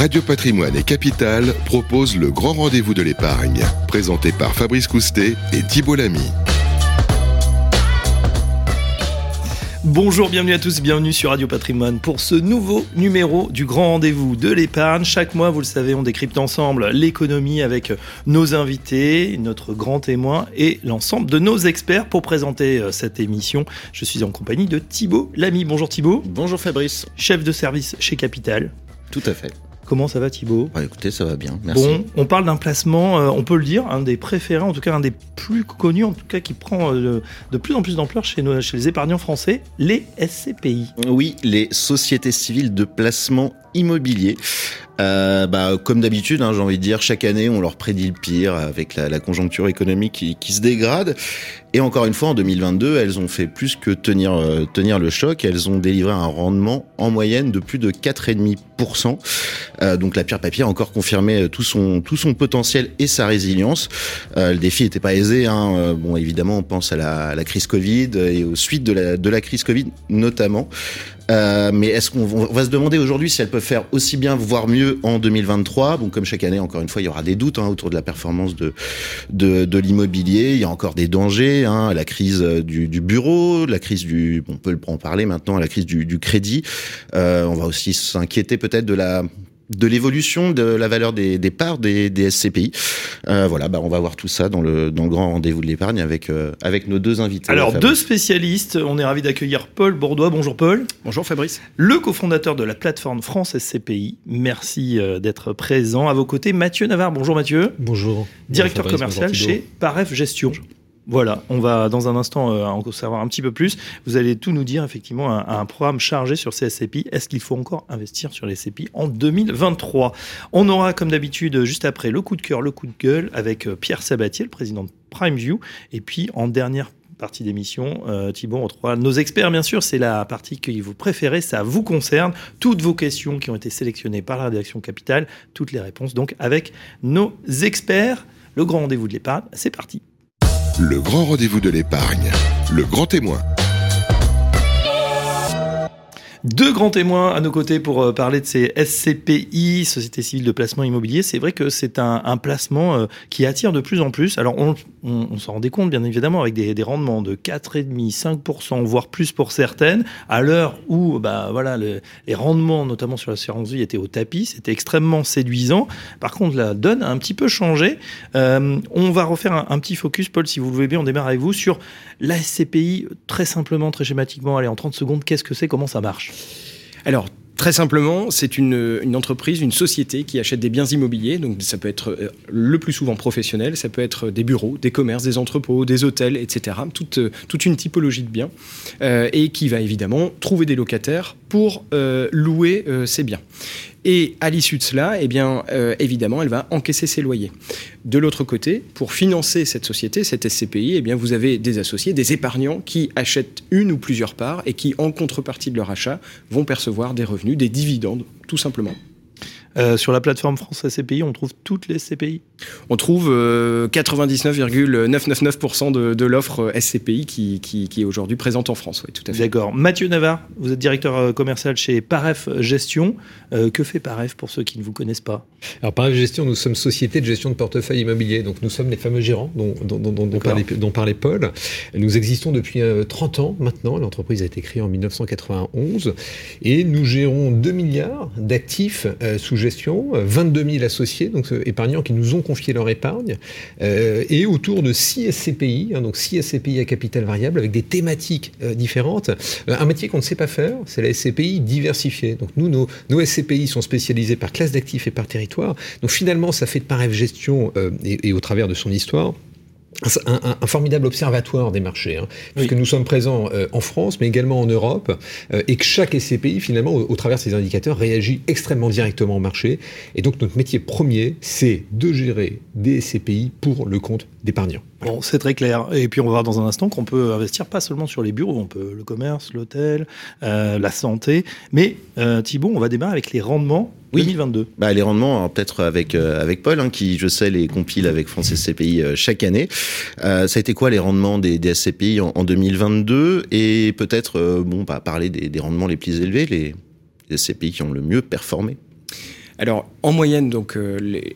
Radio Patrimoine et Capital proposent le grand rendez-vous de l'épargne, présenté par Fabrice Coustet et Thibault Lamy. Bonjour, bienvenue à tous, bienvenue sur Radio Patrimoine pour ce nouveau numéro du grand rendez-vous de l'épargne. Chaque mois, vous le savez, on décrypte ensemble l'économie avec nos invités, notre grand témoin et l'ensemble de nos experts pour présenter euh, cette émission. Je suis en compagnie de Thibault Lamy. Bonjour Thibault. Bonjour Fabrice. Chef de service chez Capital. Tout à fait. Comment ça va Thibaut bah, Écoutez, ça va bien, merci. Bon, on parle d'un placement, euh, on peut le dire, un des préférés, en tout cas un des plus connus, en tout cas qui prend euh, de plus en plus d'ampleur chez, chez les épargnants français, les SCPI. Oui, les sociétés civiles de placement immobilier. Euh, bah, comme d'habitude, hein, j'ai envie de dire, chaque année, on leur prédit le pire avec la, la conjoncture économique qui, qui, se dégrade. Et encore une fois, en 2022, elles ont fait plus que tenir, euh, tenir le choc. Elles ont délivré un rendement en moyenne de plus de 4,5%. Euh, donc la pierre papier a encore confirmé tout son, tout son potentiel et sa résilience. Euh, le défi n'était pas aisé. Hein. Bon, évidemment, on pense à la, à la, crise Covid et aux suites de la, de la crise Covid notamment. Euh, mais est-ce qu'on va se demander aujourd'hui si elles peuvent faire aussi bien, voire mieux en 2023 Bon, comme chaque année, encore une fois, il y aura des doutes hein, autour de la performance de de, de l'immobilier. Il y a encore des dangers, hein, la crise du, du, bureau, la crise du, on peut en parler maintenant, la crise du, du crédit. Euh, on va aussi s'inquiéter peut-être de la de l'évolution de la valeur des, des parts des, des SCPI. Euh, voilà, bah on va voir tout ça dans le, dans le grand rendez-vous de l'épargne avec, euh, avec nos deux invités. Alors, deux spécialistes. On est ravi d'accueillir Paul Bourdois. Bonjour Paul. Bonjour Fabrice. Le cofondateur de la plateforme France SCPI. Merci euh, d'être présent. À vos côtés, Mathieu Navarre. Bonjour Mathieu. Bonjour. Directeur bonjour commercial bonjour chez Paref Gestion. Bonjour. Voilà, on va dans un instant euh, en savoir un petit peu plus. Vous allez tout nous dire, effectivement, un, un programme chargé sur ces SCPI. Est-ce qu'il faut encore investir sur les SCPI en 2023 On aura, comme d'habitude, juste après, le coup de cœur, le coup de gueule avec euh, Pierre Sabatier, le président de PrimeView. Et puis, en dernière partie d'émission, euh, Thibault, on retrouvera nos experts, bien sûr. C'est la partie que vous préférez, ça vous concerne. Toutes vos questions qui ont été sélectionnées par la rédaction Capital, toutes les réponses, donc, avec nos experts. Le grand rendez-vous de l'épargne, c'est parti. Le grand rendez-vous de l'épargne, le grand témoin. Deux grands témoins à nos côtés pour euh, parler de ces SCPI, Société Civile de Placement Immobilier. C'est vrai que c'est un, placement euh, qui attire de plus en plus. Alors, on, s'en rendait compte, bien évidemment, avec des, rendements de 4,5%, 5%, voire plus pour certaines, à l'heure où bah, voilà, le, les rendements, notamment sur l'assurance vie, étaient au tapis. C'était extrêmement séduisant. Par contre, la donne a un petit peu changé. Euh, on va refaire un, petit focus, Paul, si vous le voulez bien, on démarre avec vous, sur la SCPI, très simplement, très schématiquement. Allez, en 30 secondes, qu'est-ce que c'est? Comment ça marche? Alors, Très simplement, c'est une, entreprise, une société qui achète des biens immobiliers. Donc, ça peut être euh, le plus souvent professionnel, ça peut être des bureaux, des commerces, des entrepôts, des hôtels, etc. Toute, toute une typologie de biens. Euh, et qui va évidemment trouver des locataires pour euh, louer euh, ces biens. Et à l'issue de cela, eh euh, évidemment, elle va encaisser ses loyers. De l'autre côté, pour financer cette société, cette SCPI, eh vous avez des associés, des épargnants qui achètent une ou plusieurs parts et qui, en contrepartie de leur achat, vont percevoir des revenus, des dividendes, tout simplement. Euh, sur la plateforme France SCPI, on trouve toutes les SCPI On trouve euh, 99,999% de, de l'offre SCPI qui, qui, qui est aujourd'hui présente en France. Oui, tout à fait. D'accord. Mathieu Navarre, vous êtes directeur commercial chez Paref Gestion. Euh, que fait Paref pour ceux qui ne vous connaissent pas? Alors Paref Gestion, nous sommes société de gestion de portefeuille immobilier. Donc nous sommes les fameux gérants dont, dont, dont, dont parlait, dont, parlait, Paul. Nous existons depuis 30 ans maintenant. L'entreprise a été créée en 1991 et nous gérons 2 milliards d'actifs sous gestion, 22 000 associés, donc euh, épargnants qui nous ont confié leur épargne, euh, et autour de 6 SCPI, hein, donc 6 SCPI à capital variable avec des thématiques euh, différentes. Euh, un métier qu'on ne sait pas faire, c'est la SCPI diversifiée. Donc nous, nos, nos SCPI sont spécialisés par classe d'actifs et par territoire. Donc finalement, ça fait de Paref Gestion euh, et au travers de son histoire un, un, un, formidable observatoire des marchés, hein, puisque oui. nous sommes présents euh, en France, mais également en Europe, euh, et que chaque SCPI, finalement, au, au, travers de ces indicateurs, réagit extrêmement directement au marché. Et donc, notre métier premier, c'est de gérer des SCPI pour le compte d'épargnants. Bon, c'est très clair. Et puis, on va voir dans un instant qu'on peut investir pas seulement sur les bureaux, on peut le commerce, l'hôtel, euh, la santé. Mais, euh, Thibault, on va démarrer avec les rendements oui. 2022. Bah, les rendements, peut-être avec, euh, avec Paul, hein, qui, je sais, les compile avec France SCPI euh, chaque année. Euh, ça a été quoi les rendements des, des SCPI en, en, 2022 Et peut-être, euh, bon, bah, parler des, des, rendements les plus élevés, les, les SCPI qui ont le mieux performé Alors, en moyenne, donc,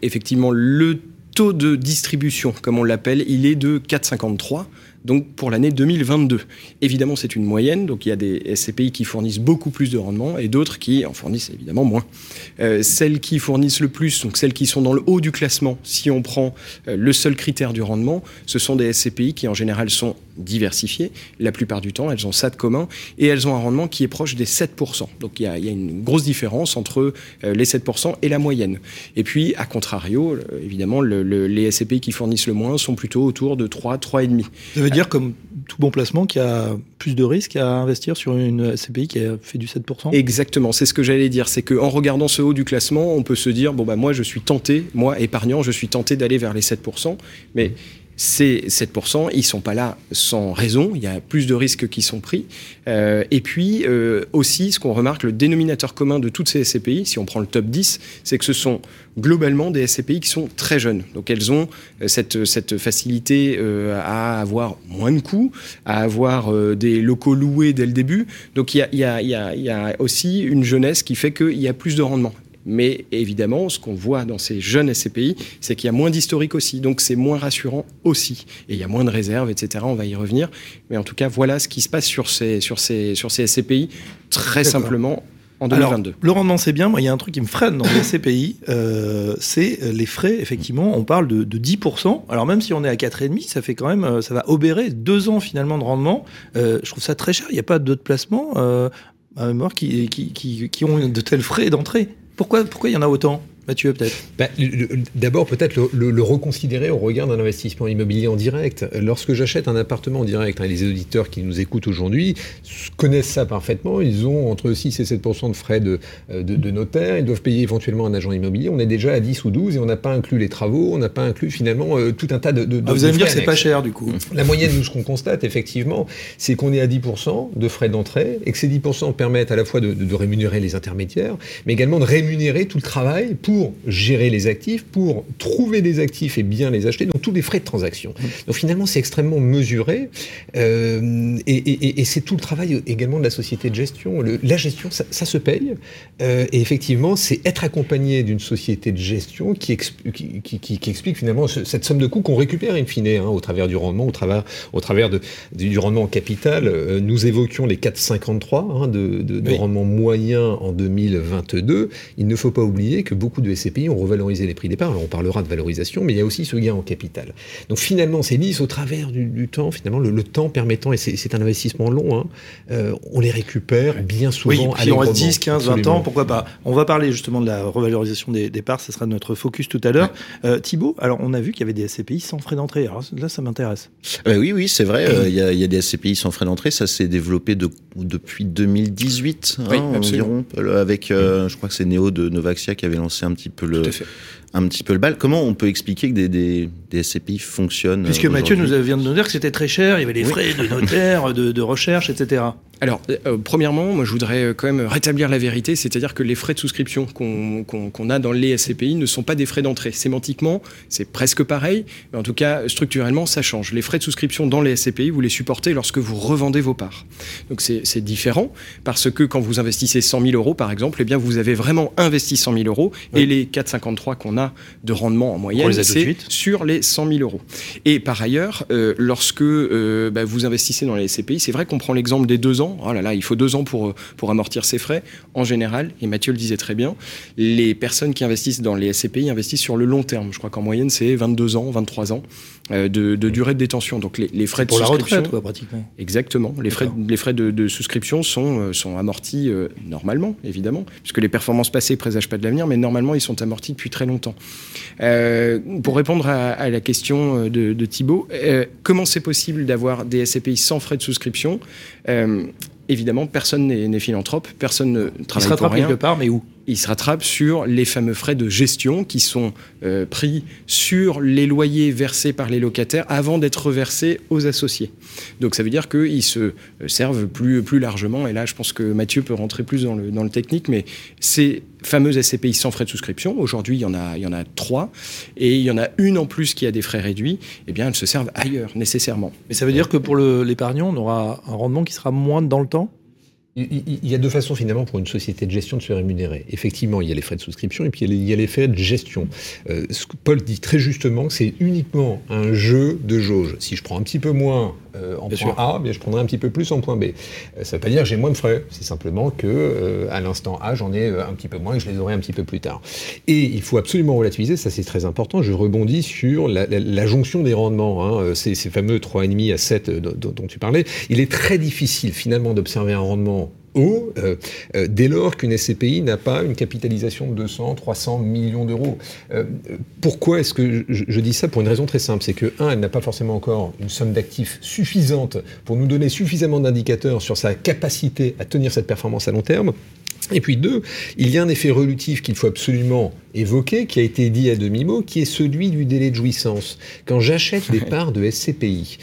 effectivement, le taux de distribution, comme on l'appelle, il est de 4,53 donc pour l'année 2022. Évidemment, c'est une moyenne, donc il y a des SCPI qui fournissent beaucoup plus de rendement et d'autres qui en fournissent évidemment moins. Euh, celles qui fournissent le plus, donc celles qui sont dans le haut du classement, si on prend euh, le seul critère du rendement, ce sont des SCPI qui en général sont diversifiées. La plupart du temps, elles ont ça de commun et elles ont un rendement qui est proche des 7%. Donc il y a, une grosse différence entre euh, les 7% et la moyenne. Et puis, à contrario, évidemment, le, les SCPI qui fournissent le moins sont plutôt autour de 3, 3,5 dire, comme tout bon placement, qu'il y a plus de risques à investir sur une SCPI qui a fait du 7% Exactement, c'est ce que j'allais dire. C'est qu'en regardant ce haut du classement, on peut se dire, bon, bah, moi, je suis tenté, moi, épargnant, je suis tenté d'aller vers les 7%. Mais ces 7%, ils sont pas là sans raison, il y a plus de risques qui sont pris. Euh, et puis euh, aussi, ce qu'on remarque, le dénominateur commun de toutes ces SCPI, si on prend le top 10, c'est que ce sont globalement des SCPI qui sont très jeunes. Donc elles ont euh, cette, facilité à avoir moins de coûts, à avoir des locaux loués dès le début. Donc il y y a, aussi une jeunesse qui fait qu'il y a plus de rendement. Mais évidemment, ce qu'on voit dans ces jeunes SCPI, c'est qu'il y a moins d'historique aussi. Donc c'est moins rassurant aussi. Et il y a moins de réserves, etc. On va y revenir. Mais en tout cas, voilà ce qui se passe sur ces, sur ces, sur ces SCPI, très simplement. En 2022. Alors, le rendement, c'est bien. Moi, il y a un truc qui me freine dans les SCPI, euh, c'est les frais. Effectivement, on parle de, 10%. Alors, même si on est à 4,5, ça fait quand même, euh, ça va obérer deux ans finalement de rendement. Euh, je trouve ça très cher. Il n'y a pas d'autres placements à mémoire qui, qui, qui, qui ont de tels frais d'entrée. Pourquoi, pourquoi il y en a autant? Mathieu, peut-être bah, D'abord, peut-être le, reconsidérer au regard d'un investissement immobilier en direct. Lorsque j'achète un appartement en direct, hein, les auditeurs qui nous écoutent aujourd'hui connaissent ça parfaitement. Ils ont entre 6 et 7 de frais de, de, notaire. Ils doivent payer éventuellement un agent immobilier. On est déjà à 10 ou 12 et on n'a pas inclus les travaux. On n'a pas inclus finalement euh, tout un tas de. Ah, vous allez me dire que c'est pas cher du coup. La moyenne, nous, ce qu'on constate effectivement, c'est qu'on est à 10% de frais d'entrée et que ces 10% permettent à la fois de, de rémunérer les intermédiaires, mais également de rémunérer tout le travail pour pour gérer les actifs, pour trouver des actifs et bien les acheter, donc tous les frais de transaction. Donc finalement, c'est extrêmement mesuré euh, et, c'est tout le travail également de la société de gestion. la gestion, ça, se paye euh, et effectivement, c'est être accompagné d'une société de gestion qui, qui, explique finalement cette somme de coûts qu'on récupère in fine hein, au travers du rendement, au travers, au travers de, du rendement en capital. Euh, nous évoquions les 4,53 hein, de, de rendement moyen en 2022. Il ne faut pas oublier que beaucoup de SCPI ont revalorisé les prix départ. Alors on parlera de valorisation, mais il y a aussi ce gain en capital. Donc finalement, c'est lisse au travers du, temps, finalement, le, temps permettant, et c'est un investissement long, hein, euh, on les récupère bien souvent. Oui, si on reste 10, 15, 20 ans, pourquoi pas On va parler justement de la revalorisation des départs, ce sera notre focus tout à l'heure. Euh, Thibault, alors on a vu qu'il y avait des SCPI sans frais d'entrée. Alors là, ça m'intéresse. Euh, oui, oui, c'est vrai. Il y, a des SCPI sans frais d'entrée. Ça s'est développé depuis 2018 hein, environ, avec, je crois que c'est Néo de Novaxia qui avait lancé un petit peu le, un petit peu le bal. Comment on peut expliquer que des, des, des SCPI fonctionnent Puisque Mathieu nous vient de nous dire que c'était très cher, il y avait des frais de notaire, de, de recherche, etc. Alors, euh, premièrement, moi, je voudrais euh, quand même rétablir la vérité, c'est-à-dire que les frais de souscription qu'on a dans les SCPI ne sont pas des frais d'entrée. Sémantiquement, c'est presque pareil, mais en tout cas, structurellement, ça change. Les frais de souscription dans les SCPI, vous les supportez lorsque vous revendez vos parts. Donc, c'est différent, parce que quand vous investissez 100 000 euros, par exemple, eh bien, vous avez vraiment investi 100 000 euros, et les 4,53 qu'on a de rendement en moyenne, c'est sur les 100 000 euros. Et par ailleurs, euh, lorsque bah, vous investissez dans les SCPI, c'est vrai qu'on prend l'exemple des deux ans, Oh là là, il faut deux ans pour, euh, pour amortir ses frais. En général, et Mathieu le disait très bien, les personnes qui investissent dans les SCPI investissent sur le long terme. Je crois qu'en moyenne, c'est 22 ans, 23 ans euh, de, durée de détention. Donc les, frais de pour souscription. la retraite, pratiquement. Exactement. Les frais, les frais de, souscription sont, euh, sont amortis normalement, évidemment, puisque les performances passées présagent pas de l'avenir, mais normalement, ils sont amortis depuis très longtemps. pour répondre à, la question de, de Thibault, comment c'est possible d'avoir des SCPI sans frais de souscription? Évidemment, personne n'est philanthrope, personne ne travaille Il se pour rien. quelque part, mais où? Il se rattrape sur les fameux frais de gestion qui sont euh, pris sur les loyers versés par les locataires avant d'être reversés aux associés. Donc ça veut dire qu'ils se euh, servent plus, plus largement, et là je pense que Mathieu peut rentrer plus dans le, dans le technique, mais ces fameuses SCPI sans frais de souscription, aujourd'hui il, y en a, il y en a trois, et il y en a une en plus qui a des frais réduits, eh bien elles se servent ailleurs nécessairement. Mais ça veut dire que pour l'épargnant, on aura un rendement qui sera moins dans le temps? Il y a deux façons finalement pour une société de gestion de se rémunérer. Effectivement, il y a les frais de souscription et puis il y a les frais de gestion. Euh, Paul dit très justement que c'est uniquement un jeu de jauge. Si je prends un petit peu moins euh, en point A, bien je prendrai un petit peu plus en point B. Euh, ça ne veut pas dire que j'ai moins de frais. C'est simplement que à l'instant A, j'en ai un petit peu moins et que je les aurai un petit peu plus tard. Et il faut absolument relativiser, ça c'est très important. Je rebondis sur la, jonction des rendements, hein, ces, ces, fameux 3,5 à 7 dont tu parlais. Il est très difficile finalement d'observer un rendement haut euh, euh, dès lors qu'une SCPI n'a pas une capitalisation de 200, 300 millions d'euros. Euh, pourquoi est-ce que je, dis ça? Pour une raison très simple, c'est que, un, elle n'a pas forcément encore une somme d'actifs suffisante pour nous donner suffisamment d'indicateurs sur sa capacité à tenir cette performance à long terme. Et puis deux, il y a un effet relutif qu'il faut absolument évoquer, qui a été dit à demi-mot, qui est celui du délai de jouissance. Quand j'achète des parts de SCPI,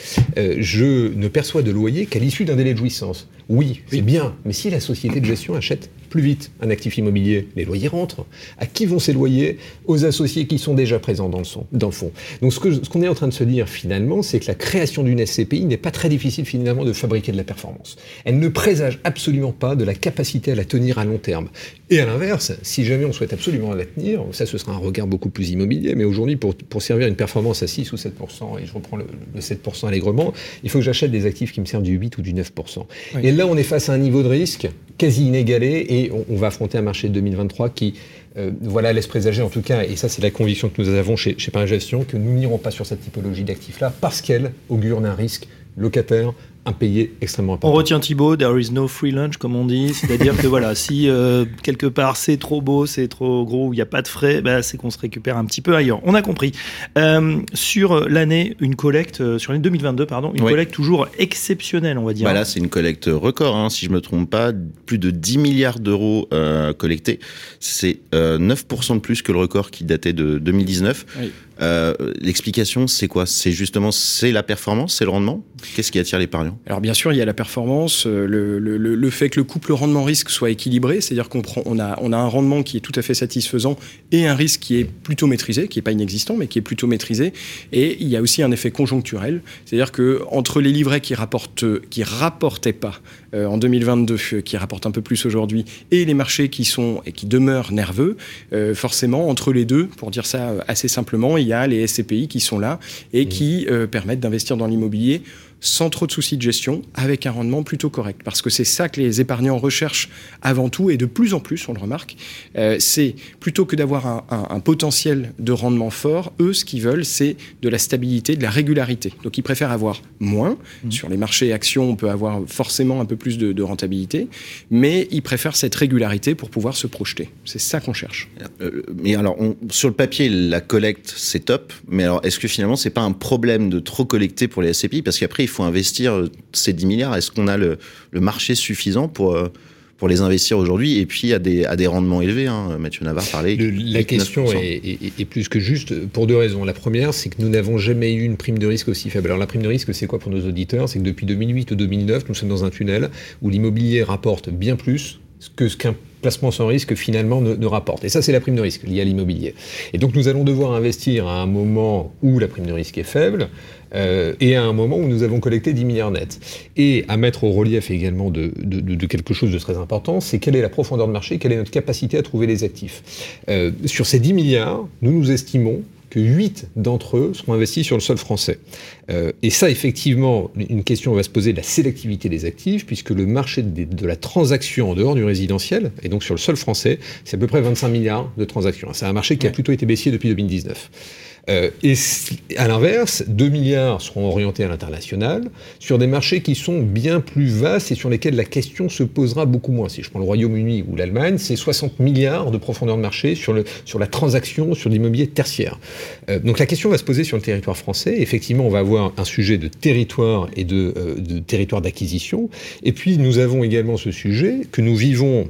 je ne perçois de loyer qu'à l'issue d'un délai de jouissance. Oui, c'est bien, mais si la société de gestion achète plus vite un actif immobilier, les loyers rentrent. À qui vont ces loyers? Aux associés qui sont déjà présents dans le, son, dans le fond. Donc ce qu'on ce est en train de se dire finalement, c'est que la création d'une SCPI n'est pas très difficile finalement de fabriquer de la performance. Elle ne présage absolument pas de la capacité à la tenir à long terme. Et à l'inverse, si jamais on souhaite absolument la tenir, ça ce sera un regard beaucoup plus immobilier, mais aujourd'hui pour, pour servir une performance à 6 ou 7%, et je reprends le, 7% allègrement, il faut que j'achète des actifs qui me servent du 8 ou du 9%. Et là on est face à un niveau de risque quasi inégalé et on, va affronter un marché de 2023 qui euh, voilà, laisse présager en tout cas, et ça c'est la conviction que nous avons chez, chez Gestion, que nous n'irons pas sur cette typologie d'actifs-là parce qu'elle augure d'un risque locataire impayé extrêmement important. On retient Thibaut, there is no free lunch comme on dit, c'est-à-dire que voilà, si euh, quelque part c'est trop beau, c'est trop gros, il n'y a pas de frais, bah, c'est qu'on se récupère un petit peu ailleurs. On a compris. Euh, sur l'année, une collecte, euh, sur l'année 2022, pardon, une collecte toujours exceptionnelle, on va dire. Voilà, c'est une collecte record, hein, si je me trompe pas, plus de 10 milliards d'euros collectés. C'est 9% de plus que le record qui datait de 2019. L'explication, c'est quoi? C'est justement c'est la performance, c'est le rendement? Qu'est-ce qui attire l'épargnant alors bien sûr, il y a la performance, euh, le, fait que le couple rendement-risque soit équilibré, c'est-à-dire qu'on on a, un rendement qui est tout à fait satisfaisant et un risque qui est plutôt maîtrisé, qui n'est pas inexistant, mais qui est plutôt maîtrisé. Et il y a aussi un effet conjoncturel, c'est-à-dire que entre les livrets qui rapportent, qui rapportaient pas euh, en 2022, euh, qui rapportent un peu plus aujourd'hui, et les marchés qui sont et qui demeurent nerveux, forcément entre les deux, pour dire ça assez simplement, il y a les SCPI qui sont là et mmh. qui permettent d'investir dans l'immobilier sans trop de soucis de gestion, avec un rendement plutôt correct. Parce que c'est ça que les épargnants recherchent avant tout, et de plus en plus, on le remarque, euh, c'est plutôt que d'avoir un, potentiel de rendement fort, eux, ce qu'ils veulent, c'est de la stabilité, de la régularité. Donc ils préfèrent avoir moins. Mmh. Sur les marchés actions, on peut avoir forcément un peu plus de, rentabilité, mais ils préfèrent cette régularité pour pouvoir se projeter. C'est ça qu'on cherche. Euh, mais alors, sur le papier, la collecte, c'est top, mais alors est-ce que finalement, c'est pas un problème de trop collecter pour les SCPI Parce qu'après, faut investir euh, ces 10 milliards. Est-ce qu'on a le, marché suffisant pour, euh, pour les investir aujourd'hui et puis à des, à des rendements élevés hein. Mathieu Navarre parlait. la question est, plus que juste pour deux raisons. La première, c'est que nous n'avons jamais eu une prime de risque aussi faible. Alors la prime de risque, c'est quoi pour nos auditeurs? C'est que depuis 2008 ou 2009, nous sommes dans un tunnel où l'immobilier rapporte bien plus que ce qu'un placement sans risque finalement ne, rapporte. Et ça, c'est la prime de risque liée à l'immobilier. Et donc nous allons devoir investir à un moment où la prime de risque est faible euh, et à un moment où nous avons collecté 10 milliards nets. Et à mettre au relief également de, quelque chose de très important, c'est quelle est la profondeur de marché, quelle est notre capacité à trouver les actifs. Euh, sur ces 10 milliards, nous nous estimons que 8 d'entre eux seront investis sur le sol français. Euh, et ça, effectivement, une question va se poser de la sélectivité des actifs, puisque le marché de, la transaction en dehors du résidentiel, et donc sur le sol français, c'est à peu près 25 milliards de transactions. C'est un marché qui a plutôt été baissier depuis 2019. Euh, et à l'inverse, 2 milliards seront orientés à l'international sur des marchés qui sont bien plus vastes et sur lesquels la question se posera beaucoup moins. Si je prends le Royaume-Uni ou l'Allemagne, c'est 60 milliards de profondeur de marché sur, le, sur la transaction, sur l'immobilier tertiaire. Euh, donc la question va se poser sur le territoire français. Effectivement, on va avoir un sujet de territoire et de, euh, de territoire d'acquisition. Et puis nous avons également ce sujet que nous vivons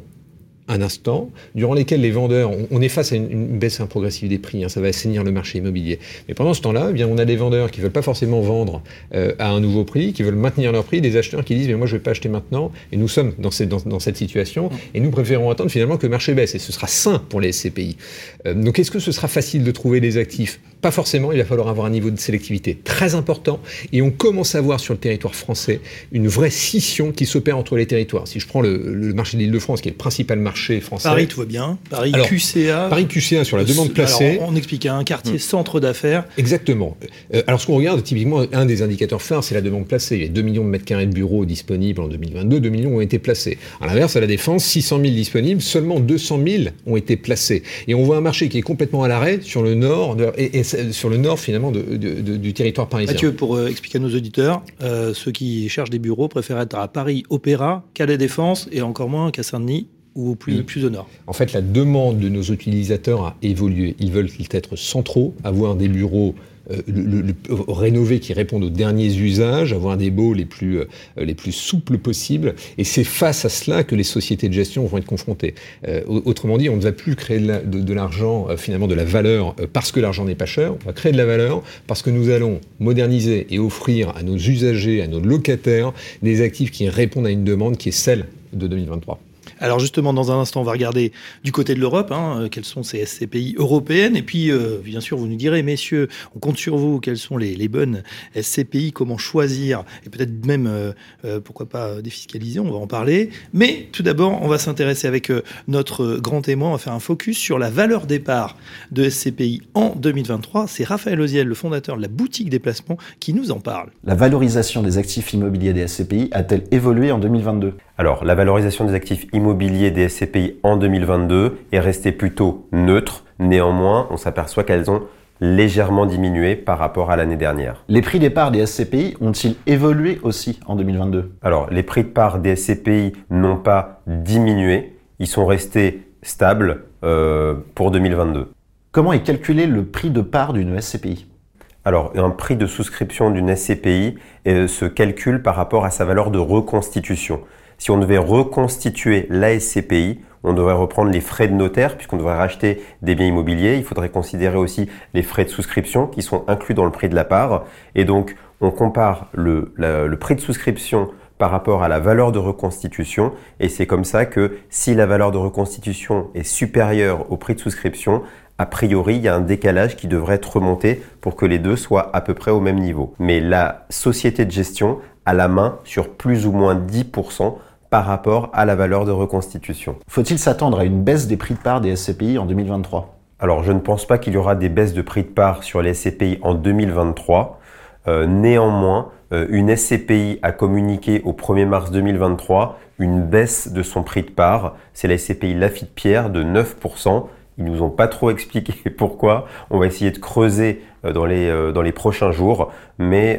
un instant, durant lesquels les vendeurs, on, est face à une, baisse progressive des prix, hein, ça va assainir le marché immobilier. Mais pendant ce temps-là, eh bien, on a des vendeurs qui veulent pas forcément vendre euh, à un nouveau prix, qui veulent maintenir leur prix, des acheteurs qui disent mais moi je vais pas acheter maintenant, et nous sommes dans cette, dans, cette situation, et nous préférons attendre finalement que le marché baisse, et ce sera sain pour les SCPI. Euh, donc est-ce que ce sera facile de trouver des actifs? Pas forcément, il va falloir avoir un niveau de sélectivité très important, et on commence à voir sur le territoire français une vraie scission qui s'opère entre les territoires. Si je prends le, marché de l'Île-de-France, qui est le principal marché français. Paris, tout va bien. Paris QCA. Paris QCA sur la demande placée. on explique un quartier hmm. centre d'affaires. Exactement. Euh, alors ce qu'on regarde, typiquement, un des indicateurs phares, c'est la demande placée. Il y a 2 millions de mètres carrés de bureaux disponibles en 2022, 2 millions ont été placés. À l'inverse, à la Défense, 600 000 disponibles, seulement 200 000 ont été placés. Et on voit un marché qui est complètement à l'arrêt sur le nord, et, sur le nord finalement du territoire parisien. Mathieu, pour euh, expliquer à nos auditeurs, euh, ceux qui cherchent des bureaux préfèrent être à Paris Opéra qu'à la Défense et encore moins qu'à Saint-Denis ou plus, mm. plus au nord En fait, la demande de nos utilisateurs a évolué. Ils veulent être centraux, avoir des bureaux euh, le, rénovés qui répondent aux derniers usages, avoir des baux les plus, euh, les plus souples possibles. Et c'est face à cela que les sociétés de gestion vont être confrontées. Euh, autrement dit, on ne va plus créer de, l'argent, finalement de la valeur, parce que l'argent n'est pas cher. On va créer de la valeur parce que nous allons moderniser et offrir à nos usagers, à nos locataires, des actifs qui répondent à une demande qui est celle de 2023. Alors justement, dans un instant, on va regarder du côté de l'Europe, hein, euh, quelles sont ces SCPI européennes. Et puis, euh, bien sûr, vous nous direz, messieurs, on compte sur vous, quelles sont les, bonnes SCPI, comment choisir, et peut-être même, euh, pourquoi pas, défiscaliser, on va en parler. Mais tout d'abord, on va s'intéresser avec notre grand témoin, on va faire un focus sur la valeur départ de SCPI en 2023. C'est Raphaël Oziel, le fondateur de la boutique des placements, qui nous en parle. La valorisation des actifs immobiliers des SCPI a-t-elle évolué en 2022 alors, la valorisation des actifs immobiliers des SCPI en 2022 est restée plutôt neutre. Néanmoins, on s'aperçoit qu'elles ont légèrement diminué par rapport à l'année dernière. Les prix des parts des SCPI ont-ils évolué aussi en 2022 Alors, les prix de parts des SCPI n'ont pas diminué, ils sont restés stables euh, pour 2022. Comment est calculé le prix de part d'une SCPI alors, un prix de souscription d'une SCPI euh, se calcule par rapport à sa valeur de reconstitution. Si on devait reconstituer la SCPI, on devrait reprendre les frais de notaire puisqu'on devrait racheter des biens immobiliers. Il faudrait considérer aussi les frais de souscription qui sont inclus dans le prix de la part. Et donc, on compare le prix de souscription par rapport à la valeur de reconstitution. Et c'est comme ça que si la valeur de reconstitution est supérieure au prix de souscription, a priori, il y a un décalage qui devrait être remonté pour que les deux soient à peu près au même niveau. Mais la société de gestion a la main sur plus ou moins 10% par rapport à la valeur de reconstitution. Faut-il s'attendre à une baisse des prix de part des SCPI en 2023 Alors je ne pense pas qu'il y aura des baisses de prix de part sur les SCPI en 2023. Euh, néanmoins, euh, une SCPI a communiqué au 1er mars 2023 une baisse de son prix de part. C'est la SCPI Lafitte Pierre de 9%. Ils nous ont pas trop expliqué pourquoi. On va essayer de creuser euh, dans les, dans les prochains jours. Mais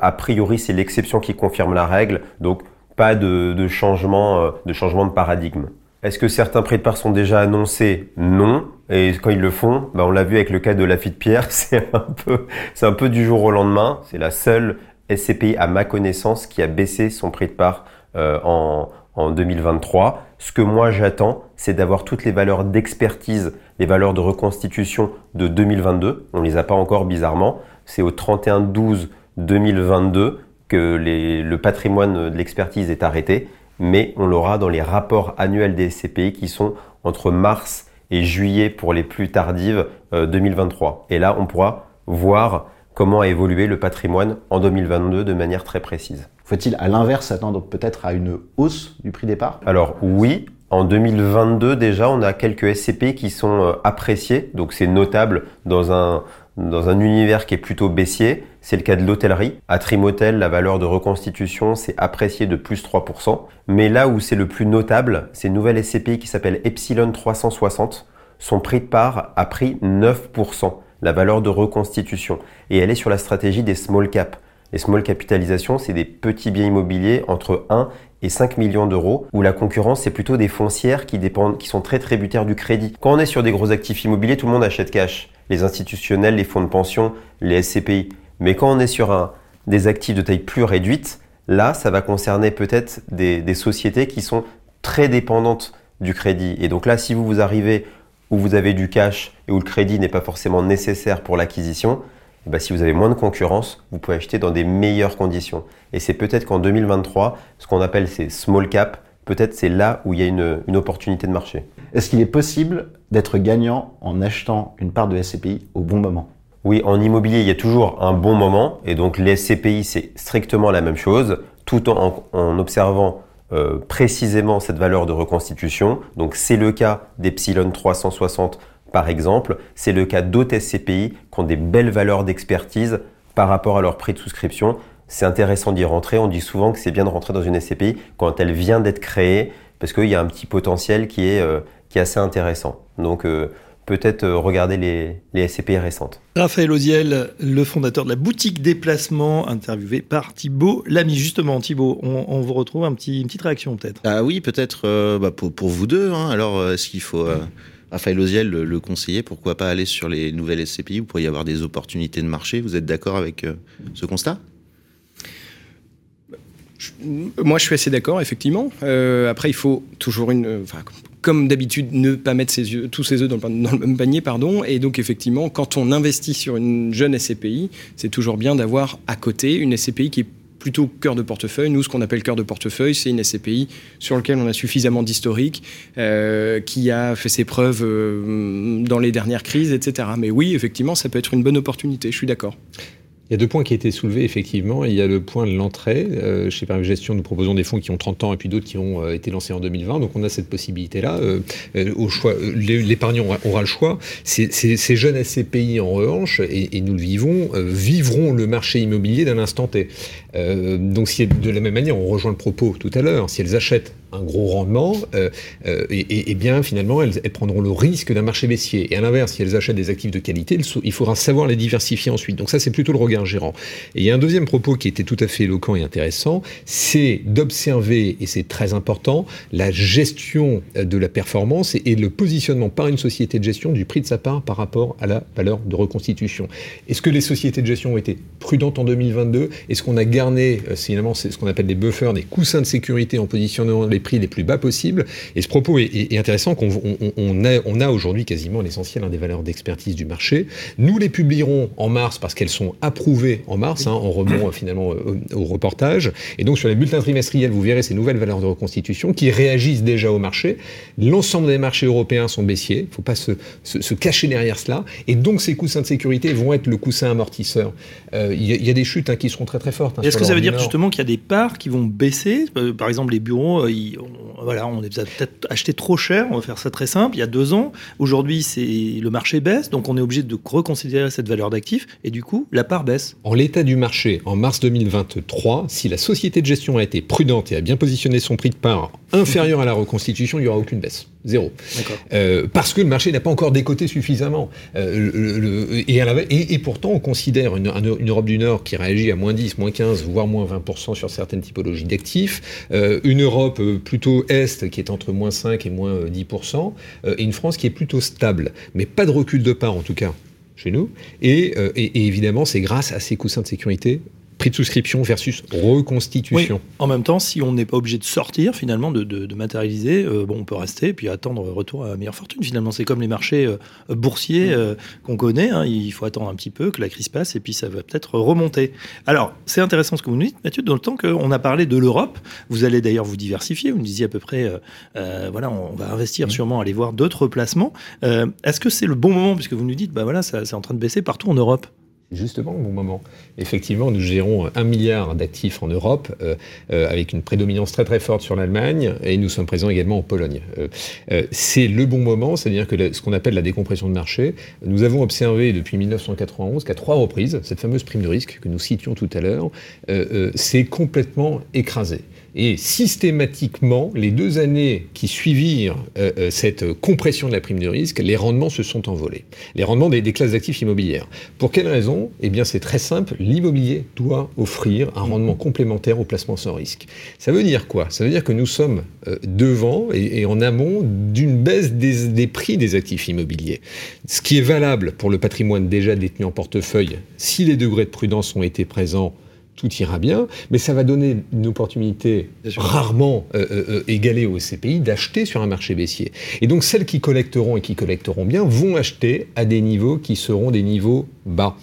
a priori, c'est l'exception qui confirme la règle. Donc pas de, changement, euh, de changement de paradigme. Est-ce que certains prix de part sont déjà annoncés Non. Et quand ils le font, bah, on l'a vu avec le cas de la de Pierre, c'est un peu, c'est un peu du jour au lendemain. C'est la seule SCPI à ma connaissance qui a baissé son prix de part euh, en, en 2023. Ce que moi j'attends, c'est d'avoir toutes les valeurs d'expertise, les valeurs de reconstitution de 2022. On les a pas encore bizarrement. C'est au 31 12 2022 que le patrimoine de l'expertise est arrêté, mais on l'aura dans les rapports annuels des SCPI qui sont entre mars et juillet pour les plus tardives 2023. Euh, et là, on pourra voir comment a évolué le patrimoine en 2022 de manière très précise. Faut-il à l'inverse s'attendre peut-être à une hausse du prix des parts? Alors oui, en 2022 déjà, on a quelques SCP qui sont euh, appréciés, donc c'est notable dans un, dans un univers qui est plutôt baissier. C'est le cas de l'hôtellerie. À Trimotel, la valeur de reconstitution s'est appréciée de plus 3%. Mais là où c'est le plus notable, c'est une nouvelle SCPI qui s'appelle Epsilon 360. Son prix de part a pris 9%, la valeur de reconstitution. Et elle est sur la stratégie des small cap. Les small capitalisations, c'est des petits biens immobiliers entre 1 et 5 millions d'euros, où la concurrence, c'est plutôt des foncières qui, dépendent, qui sont très tributaires du crédit. Quand on est sur des gros actifs immobiliers, tout le monde achète cash. Les institutionnels, les fonds de pension, les SCPI. Mais quand on est sur des actifs de taille plus réduite, là, ça va concerner peut-être des, sociétés qui sont très dépendantes du crédit. Et donc là, si vous vous arrivez où vous avez du cash et où le crédit n'est pas forcément nécessaire pour l'acquisition, eh ben, si vous avez moins de concurrence, vous pouvez acheter dans des meilleures conditions. Et c'est peut-être qu'en 2023, ce qu'on appelle ces small caps, peut-être c'est là où il y a une, une opportunité de marché. Est-ce qu'il est possible d'être gagnant en achetant une part de SCPI au bon moment? Oui, en immobilier, il y a toujours un bon moment. Et donc les SCPI, c'est strictement la même chose, tout en, observant euh, précisément cette valeur de reconstitution. Donc c'est le cas d'Epsilon 360 par exemple, c'est le cas d'autres SCPI qui ont des belles valeurs d'expertise par rapport à leur prix de souscription. C'est intéressant d'y rentrer. On dit souvent que c'est bien de rentrer dans une SCPI quand elle vient d'être créée parce qu'il y a un petit potentiel qui est, euh, qui est assez intéressant. Donc euh, peut-être euh, regarder les, les SCPI récentes. Raphaël Oziel, le fondateur de la boutique déplacement, interviewé par Thibault Lamy. Justement, Thibault, on, on vous retrouve un petit, une petite réaction peut-être. Ah oui, peut-être euh, bah, pour, pour vous deux. Hein. Alors, est-ce qu'il faut, euh, Raphaël Oziel, le, le conseiller Pourquoi pas aller sur les nouvelles SCPI Vous pourriez y avoir des opportunités de marché. Vous êtes d'accord avec euh, ce constat? Moi, je suis assez d'accord, effectivement. Euh, après, il faut toujours une. Enfin, comme d'habitude, ne pas mettre ses yeux, tous ses œufs dans, le- même panier, pardon. Et donc, effectivement, quand on investit sur une jeune SCPI, c'est toujours bien d'avoir à côté une SCPI qui est plutôt cœur de portefeuille. Nous, ce qu'on appelle cœur de portefeuille, c'est une SCPI sur laquelle on a suffisamment d'historique, euh, qui a fait ses preuves euh, dans les dernières crises, etc. Mais oui, effectivement, ça peut être une bonne opportunité. Je suis d'accord. Il y a deux points qui été soulevés, effectivement. Il y a le point de l'entrée. Euh, chez Paris Gestion, nous proposons des fonds qui ont 30 ans et puis d'autres qui ont euh, été lancés en 2020. Donc on a cette possibilité-là. Euh, au l'épargnant aura, le choix. Ces, jeunes SCPI, en revanche, et, nous le vivons, vivront le marché immobilier d'un instant T. Donc de la même manière, on rejoint le propos tout à l'heure, si elles achètent un gros rendement, euh, euh, et, bien finalement elles, prendront le risque d'un marché baissier. Et à l'inverse, si elles achètent des actifs de qualité, il faudra savoir les diversifier ensuite. Donc ça, c'est plutôt le regard gérant. Et il y a un deuxième propos qui était tout à fait éloquent et intéressant, c'est d'observer, et c'est très important, la gestion euh, de la performance et, le positionnement par une société de gestion du prix de sa part par rapport à la valeur de reconstitution. Est-ce que les sociétés de gestion ont été prudentes en 2022 Est-ce qu'on a gardé, euh, finalement, ce qu'on appelle des buffers, des coussins de sécurité en positionnant les prix les plus bas possibles Et ce propos est, est- est intéressant qu'on on, on- on a, on a aujourd'hui quasiment l'essentiel hein, des valeurs d'expertise du marché. Nous les publierons en mars parce qu'elles sont approuvées en mars, hein, en rebond euh, finalement euh, au, au reportage. Et donc sur les bulletins trimestriels, vous verrez ces nouvelles valeurs de reconstitution qui réagissent déjà au marché. L'ensemble des marchés européens sont baissiers, il ne faut pas se, se- se cacher derrière cela. Et donc ces coussins de sécurité vont être le coussin amortisseur. Euh, Il y, a- il y a des chutes hein, qui seront très très fortes. hein, Est-ce que ça veut dire justement qu'il y a des parts qui vont baisser? Par exemple, les bureaux, euh, on, voilà, on a peut-être achetés trop cher. On va faire ça très simple. Il y a deux ans, aujourd'hui, c'est le marché baisse, donc on est obligé de reconsidérer cette valeur d'actif, et du coup, la part baisse. En l'état du marché, en mars 2023, si la société de gestion a été prudente et a bien positionné son prix de part inférieur à la reconstitution, il n'y aura aucune baisse. Zéro. Euh, parce que le marché n'a pas encore décoté suffisamment. Euh, le- le- et, à la- et- et pourtant, on considère une, un- une Europe du Nord qui réagit à moins 10, moins 15, voire moins 20% sur certaines typologies d'actifs, euh, une Europe plutôt Est qui est entre moins 5 et moins euh, 10%, euh, et une France qui est plutôt stable, mais pas de recul de part en tout cas chez nous. Et évidemment, c'est grâce à ces coussins de sécurité, prix de souscription versus reconstitution. En même temps, si on n'est pas obligé de sortir, finalement, de, de- de matérialiser, euh, bon, on peut rester et puis attendre retour à meilleure fortune. Finalement, c'est comme les marchés euh, boursiers euh, qu'on connaît. hein. il faut attendre un petit peu que la crise passe et puis ça va peut-être remonter. Alors, c'est intéressant ce que vous nous dites, Mathieu, dans le temps qu'on a parlé de l'Europe. Vous allez d'ailleurs vous diversifier. Vous me disiez à peu près, voilà, on va investir sûrement, aller voir d'autres placements. Est-ce que c'est le bon moment, puisque vous nous dites, bah voilà, c'est en train de baisser partout en Europe? Justement, au bon moment. Effectivement, nous gérons un milliard d'actifs en Europe, euh, euh, avec une prédominance très très forte sur l'Allemagne, et nous sommes présents également en Pologne. Euh, euh, c'est le bon moment, c'est-à-dire que ce qu'on appelle la décompression de marché, nous avons observé depuis 1991 qu'à trois reprises, cette fameuse prime de risque que nous citions tout à l'heure, euh, euh, s'est complètement écrasée. Et systématiquement, les deux années qui suivirent euh, euh, cette compression de la prime de risque, les rendements se sont envolés. Les rendements des, classes d'actifs immobilières. Pour quelle raison? Eh bien, c'est très simple. L'immobilier doit offrir un rendement complémentaire au placement sans risque. Ça veut dire quoi? Ça veut dire que nous sommes euh, devant et, en amont d'une baisse des prix des actifs immobiliers. Ce qui est valable pour le patrimoine déjà détenu en portefeuille, si les degrés de prudence ont été présents tout ira bien, mais ça va donner une opportunité rarement euh, euh, euh, égalée aux SCPI d'acheter sur un marché baissier. Et donc celles qui collecteront et qui collecteront bien vont acheter à des niveaux qui seront des niveaux bas.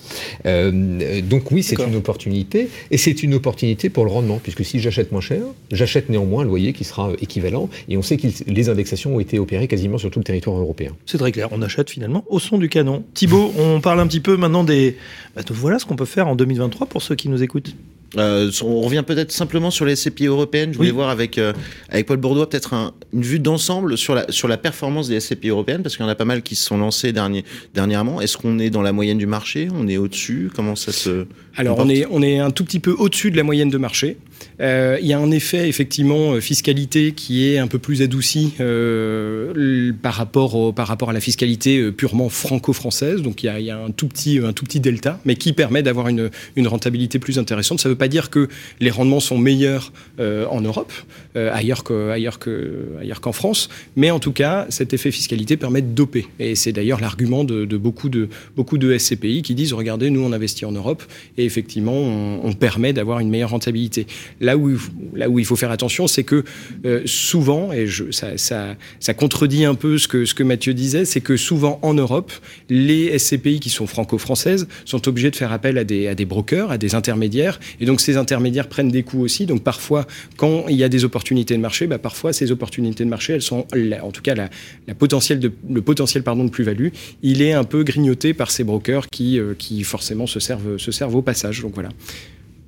donc oui, c'est une opportunité, et c'est une opportunité pour le rendement, puisque si j'achète moins cher, j'achète néanmoins un loyer qui sera équivalent, et on sait que les indexations ont été opérées quasiment sur tout le territoire européen. C'est très clair, on achète finalement au son du canon. Thibault, on parle un petit peu maintenant des... Bah, voilà ce qu'on peut faire en 2023 pour ceux qui nous écoutent. Euh, on revient peut-être simplement sur les SCPI européennes. Je voulais voir avec, euh, avec Paul Bourdois peut-être une vue d'ensemble sur la, sur la performance des SCPI européennes, parce qu'il y en a pas mal qui se sont lancés dernier, dernièrement. Est-ce qu'on est dans la moyenne du marché? On est au-dessus? Comment ça se. Alors, on est, on est un tout petit peu au-dessus de la moyenne de marché. Euh, il y a un effet effectivement euh, fiscalité qui est un peu plus adouci euh, par, rapport par rapport à la fiscalité purement franco-française. Donc il y, a, un, tout petit, un tout petit delta, mais qui permet d'avoir une, une, rentabilité plus intéressante. Ça ne veut pas dire que les rendements sont meilleurs en Europe, ailleurs qu'en ailleurs que, ailleurs qu'en France, mais en tout cas cet effet fiscalité permet de doper. Et c'est d'ailleurs l'argument de, beaucoup, de, beaucoup de SCPI qui disent regardez, nous on investit en Europe et effectivement on permet d'avoir une meilleure rentabilité. Là où, là où il faut faire attention, c'est que euh, souvent, et je, ça, ça, ça, contredit un peu ce que, ce que Mathieu disait, c'est que souvent en Europe, les SCPI qui sont franco-françaises sont obligés de faire appel à des, à des brokers, à des intermédiaires, et donc ces intermédiaires prennent des coûts aussi. Donc parfois, quand il y a des opportunités de marché, bah, parfois ces opportunités de marché, elles sont, en tout cas, la, la potentiel de, le potentiel pardon, de plus-value, il est un peu grignoté par ces brokers qui, euh, qui forcément se servent, se servent au passage. Donc voilà.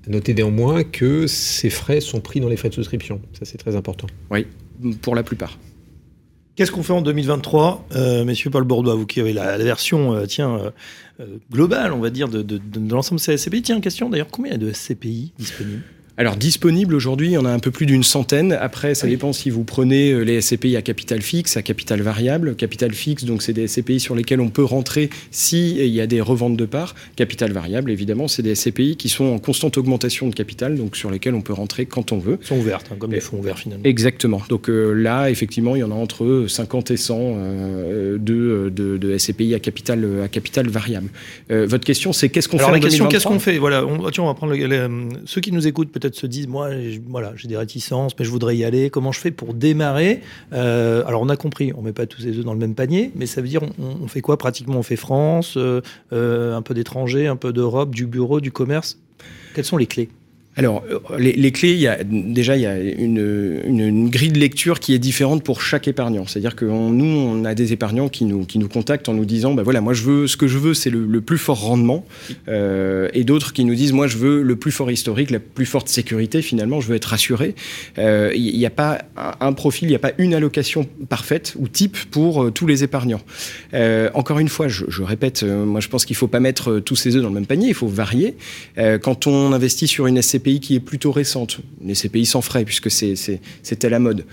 Notez néanmoins que ces frais sont pris dans les frais de souscription. Ça, c'est très important. Oui, pour la plupart. Qu'est-ce qu'on fait en 2023, euh, messieurs Paul Bourdois, vous qui avez la, version euh, tiens, euh, globale, on va dire, de, de, de l'ensemble de ces SCPI Tiens, question d'ailleurs, combien il y a de SCPI disponibles? Alors disponible aujourd'hui, on a un peu plus d'une centaine. Après, ça dépend si vous prenez euh, les SCPI à capital fixe, à capital variable. Capital fixe, donc c'est des SCPI sur lesquels on peut rentrer s'il y a des reventes de parts. Capital variable, évidemment, c'est des SCPI qui sont en constante augmentation de capital, donc sur lesquels on peut rentrer quand on veut. Ils sont ouvertes, hein, comme les fonds ouverts finalement. Exactement. Donc euh, là, effectivement, il y en a entre 50 et 100 euh, de, de, SCPI à capital, à capital variable. votre question, c'est qu'est-ce qu'on fait Alors, la question, qu'est-ce qu'on fait? Voilà, on, on va prendre ceux qui nous écoutent peut-être se disent, moi, voilà, j'ai des réticences, mais je voudrais y aller. Comment je fais pour démarrer euh, Alors, on a compris, on met pas tous les œufs dans le même panier, mais ça veut dire, on, fait quoi pratiquement? On fait France, euh, euh, un peu d'étrangers, un peu d'Europe, du bureau, du commerce? Quelles sont les clés? Alors, euh, les, clés, déjà, il y a une, grille de lecture qui est différente pour chaque épargnant. C'est-à-dire que nous, on a des épargnants qui nous, qui nous contactent en nous disant, bah voilà, moi, je veux, ce que je veux, c'est le, plus fort rendement. Euh, et d'autres qui nous disent, moi, je veux le plus fort historique, la plus forte sécurité, finalement, je veux être rassuré. Euh, il n'y a pas un, profil, il n'y a pas une allocation parfaite ou type pour tous les épargnants. encore une fois, je, je répète, moi, je pense qu'il ne faut pas mettre tous ses œufs dans le même panier, il faut varier. quand on investit sur une SCP qui est plutôt récente, les CPI sans frais, puisque c'était la mode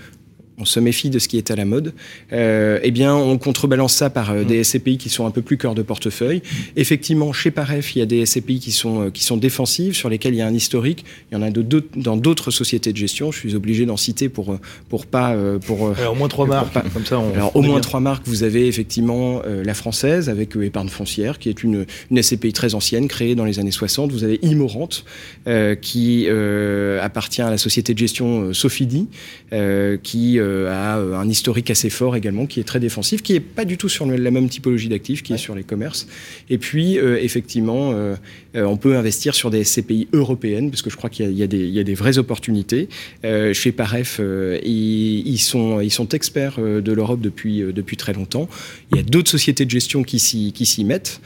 on se méfie de ce qui est à la mode, euh, eh bien, on contrebalance ça par euh, des SCPI qui sont un peu plus cœur de portefeuille. Effectivement, chez Paref, il y a des SCPI qui sont, euh, qui sont défensives, sur lesquelles il y a un historique. Il y en a de, dans d'autres sociétés de gestion. Je suis obligé d'en citer pour, pour pas. Pour, alors, au moins trois marques. comme ça, alors, au moins trois marques. Vous avez effectivement la française avec Épargne foncière, qui est une, une SCPI très ancienne, créée dans les années 60. Vous avez Immorante, qui appartient à la société de gestion Sofidi, qui euh, a euh, un historique assez fort également, qui est très défensif, qui n'est pas du tout sur la même typologie d'actifs, qui est sur les commerces. Et puis, euh, effectivement, on peut investir sur des SCPI européennes, parce que je crois qu'il y, y, a des vraies opportunités. chez Paref, ils, ils, sont, ils sont experts de l'Europe depuis, depuis très longtemps. Il y a d'autres sociétés de gestion qui s'y mettent.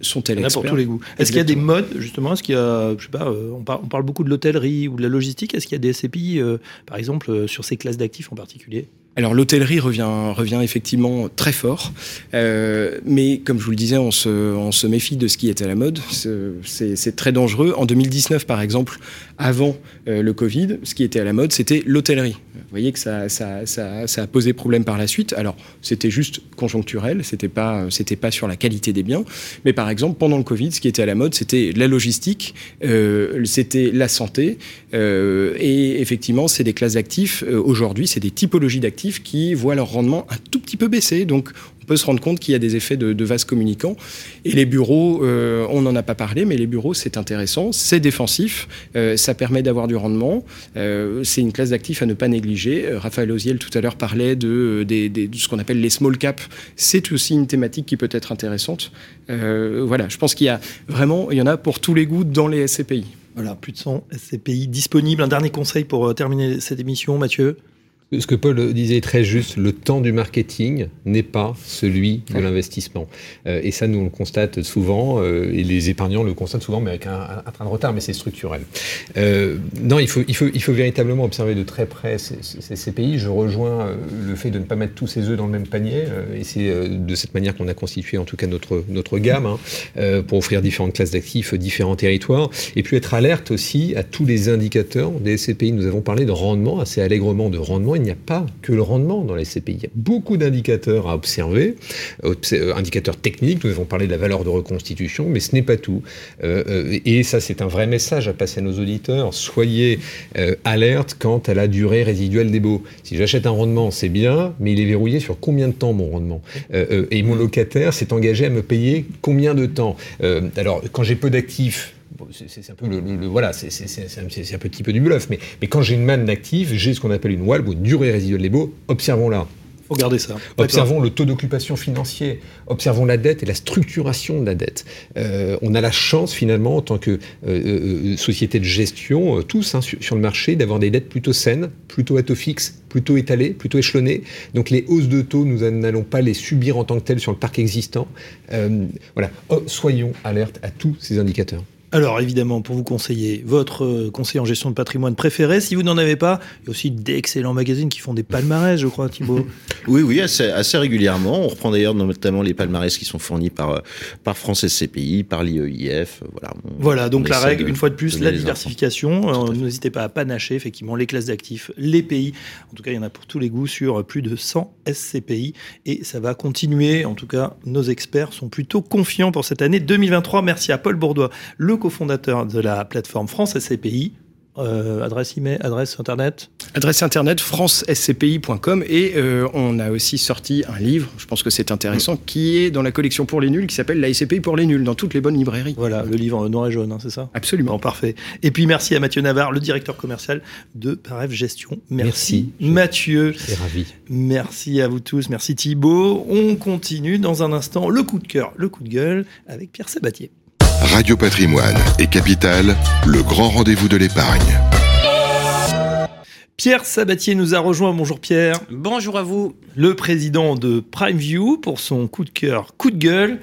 Sont-elles experts pour tous les goûts. Est-ce qu'il y a des modes, justement Est-ce qu'il y a, je sais pas, on parle, on parle beaucoup de l'hôtellerie ou de la logistique. Est-ce qu'il y a des SCPI, par exemple, sur ces classes d'actifs en particulier? Alors l'hôtellerie revient, revient effectivement très fort, euh, mais comme je vous le disais, on se, on se méfie de ce qui est à la mode. C'est très dangereux. En 2019, par exemple, avant euh, le Covid, ce qui était à la mode, c'était l'hôtellerie. Vous voyez que ça, ça, ça, ça, a posé problème par la suite. Alors c'était juste conjoncturel, c'était pas, pas sur la qualité des biens, mais par exemple pendant le Covid, ce qui était à la mode, c'était la logistique, euh, c'était la santé, et effectivement, c'est des classes d'actifs. Aujourd'hui, c'est des typologies d'actifs qui voient leur rendement un tout petit peu baisser. Donc peut se rendre compte qu'il y a des effets de, vase communicant. Et les bureaux, euh, on n'en a pas parlé, mais les bureaux, c'est intéressant, c'est défensif, euh, ça permet d'avoir du rendement. Euh, c'est une classe d'actifs à ne pas négliger. Raphaël Oziel tout à l'heure parlait de, ce qu'on appelle les small caps. C'est aussi une thématique qui peut être intéressante. Voilà, je pense qu'il y a vraiment, il y en a pour tous les goûts dans les SCPI. Voilà, plus de 100 SCPI disponibles. Un dernier conseil pour terminer cette émission, Mathieu? Ce que Paul disait est très juste, le temps du marketing n'est pas celui de l'investissement. Euh, et ça, nous, on le constate souvent, euh, et les épargnants le constatent souvent, mais avec un, train de retard, mais c'est structurel. Euh, non, il faut, il, faut, il faut véritablement observer de très près ces, ces- ces pays. Je rejoins le fait de ne pas mettre tous ses œufs dans le même panier, et c'est de cette manière qu'on a constitué en tout cas notre, notre gamme, hein, pour offrir différentes classes d'actifs, différents territoires, et puis être alerte aussi à tous les indicateurs des SCPI. Nous avons parlé de rendement, assez allègrement de rendement. Il n'y a pas que le rendement dans les SCPI. Il y a beaucoup d'indicateurs à observer, obs- euh, indicateurs techniques. Nous avons parlé de la valeur de reconstitution, mais ce n'est pas tout. Euh, euh, et ça, c'est un vrai message à passer à nos auditeurs. Soyez alerte quant à la durée résiduelle des baux. Si j'achète un rendement, c'est bien, mais il est verrouillé sur combien de temps mon rendement? Et mon locataire s'est engagé à me payer combien de temps? Alors, quand j'ai peu d'actifs, c'est- un peu le, le- le- voilà, c'est un, petit peu du bluff, mais, mais quand j'ai une manne d'actifs, j'ai ce qu'on appelle une WALB ou une durée résiduelle des baux. Observons-la. faut garder ça. Observons le taux d'occupation financier, observons la dette et la structuration de la dette. Euh, on a la chance finalement en tant que euh, euh, société de gestion, tous hein, sur, sur le marché, d'avoir des dettes plutôt saines, plutôt à taux fixe, plutôt étalées, plutôt échelonnées. Donc les hausses de taux, nous n'allons pas les subir en tant que telles sur le parc existant. Voilà, Oh, soyons alertes à tous ces indicateurs. Alors évidemment, pour vous conseiller, votre euh, conseiller en gestion de patrimoine préféré, si vous n'en avez pas, il y a aussi d'excellents magazines qui font des palmarès, je crois, Thibault. Oui, oui, assez, assez régulièrement. On reprend d'ailleurs notamment les palmarès qui sont fournis par, euh, par France SCPI, par l'IEIF. Voilà, on- Voilà, donc on la règle, de une fois de plus, la diversification. Euh, N'hésitez pas à panacher, effectivement, les classes d'actifs, les pays. En tout cas, il y en a pour tous les goûts sur plus de 100 SCPI. Et ça va continuer. En tout cas, nos experts sont plutôt confiants pour cette année 2023. Merci à Paul Bourdois, le cofondateur de la plateforme France SCPI. Euh, adresse email, adresse internet. Adresse internet francescpi.com et euh, on a aussi sorti un livre, je pense que c'est intéressant, qui est dans la collection pour les nuls, qui s'appelle la SCPI pour les nuls, dans toutes les bonnes librairies. Voilà, le livre noir et jaune, hein, c'est ça? Absolument. Bon, parfait. Et puis merci à Mathieu Navarre, le directeur commercial de Paref Gestion. Merci, Merci. Mathieu. C'est ravi. Merci à vous tous. Merci Thibault. On continue dans un instant le coup de cœur, le coup de gueule avec Pierre Sabatier. Radio Patrimoine et Capital, le grand rendez-vous de l'épargne. Pierre Sabatier nous a rejoint. Bonjour Pierre. Bonjour à vous. Le président de PrimeView pour son coup de cœur, coup de gueule.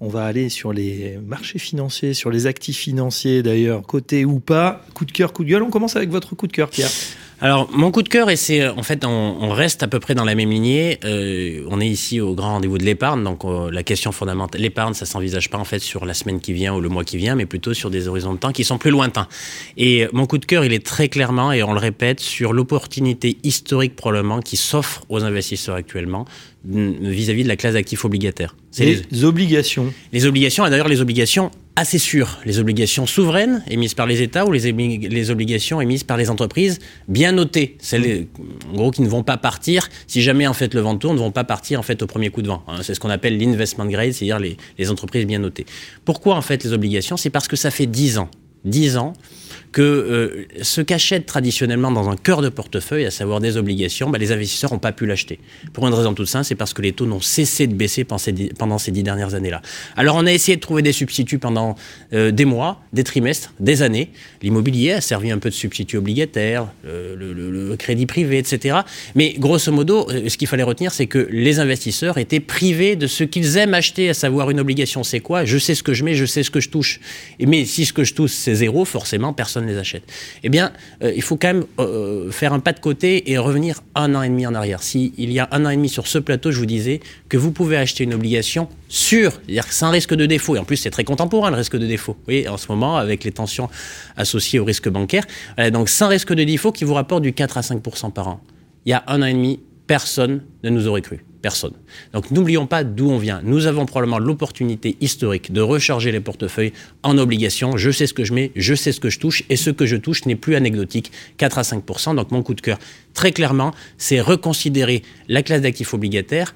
On va aller sur les marchés financiers, sur les actifs financiers d'ailleurs, côté ou pas. Coup de cœur, coup de gueule. On commence avec votre coup de cœur, Pierre. Alors, mon coup de cœur, et c'est en fait, on, on reste à peu près dans la même lignée. Euh, on est ici au grand rendez-vous de l'épargne, donc euh, la question fondamentale, l'épargne, ça s'envisage pas en fait sur la semaine qui vient ou le mois qui vient, mais plutôt sur des horizons de temps qui sont plus lointains. Et mon coup de cœur, il est très clairement, et on le répète, sur l'opportunité historique probablement qui s'offre aux investisseurs actuellement vis-à-vis de la classe d'actifs obligataires. C'est les- Les obligations. Les obligations, et d'ailleurs les obligations assez sûres, les obligations souveraines émises par les États ou les, obli- les obligations émises par les entreprises bien notées, celles en gros qui ne vont pas partir si jamais en fait le vent tourne, ne vont pas partir en fait au premier coup de vent. hein. C'est ce qu'on appelle l'investment grade, c'est-à-dire les, les entreprises bien notées. Pourquoi en fait les obligations? C'est parce que ça fait 10 ans, 10 ans que euh, ce qu'achètent traditionnellement dans un cœur de portefeuille, à savoir des obligations, bah, les investisseurs n'ont pas pu l'acheter. Pour une raison toute simple, c'est parce que les taux n'ont cessé de baisser pendant ces dix, dernières années-là. Alors on a essayé de trouver des substituts pendant euh, des mois, des trimestres, des années. L'immobilier a servi un peu de substitut obligataire, euh, le, crédit privé, etc. Mais grosso modo, euh, ce qu'il fallait retenir, c'est que les investisseurs étaient privés de ce qu'ils aiment acheter, à savoir une obligation, c'est quoi? Je sais ce que je mets, je sais ce que je touche. Mais si ce que je touche c'est zéro, forcément personne ne les achète. Eh bien, euh, il faut quand même euh, faire un pas de côté et revenir un an et demi en arrière. Si il y a un an et demi sur ce plateau, je vous disais que vous pouvez acheter une obligation sûre, c'est-à-dire sans risque de défaut. Et en plus, c'est très contemporain le risque de défaut. Vous voyez, en ce moment, avec les tensions associées au risque bancaire, donc sans risque de défaut qui vous rapporte du 4 à 5 par an. Il y a un an et demi, personne ne nous aurait cru. Personne. Donc n'oublions pas d'où on vient. Nous avons probablement l'opportunité historique de recharger les portefeuilles en obligations. Je sais ce que je mets, je sais ce que je touche, et ce que je touche n'est plus anecdotique, 4 à 5% Donc mon coup de cœur, très clairement, c'est reconsidérer la classe d'actifs obligataires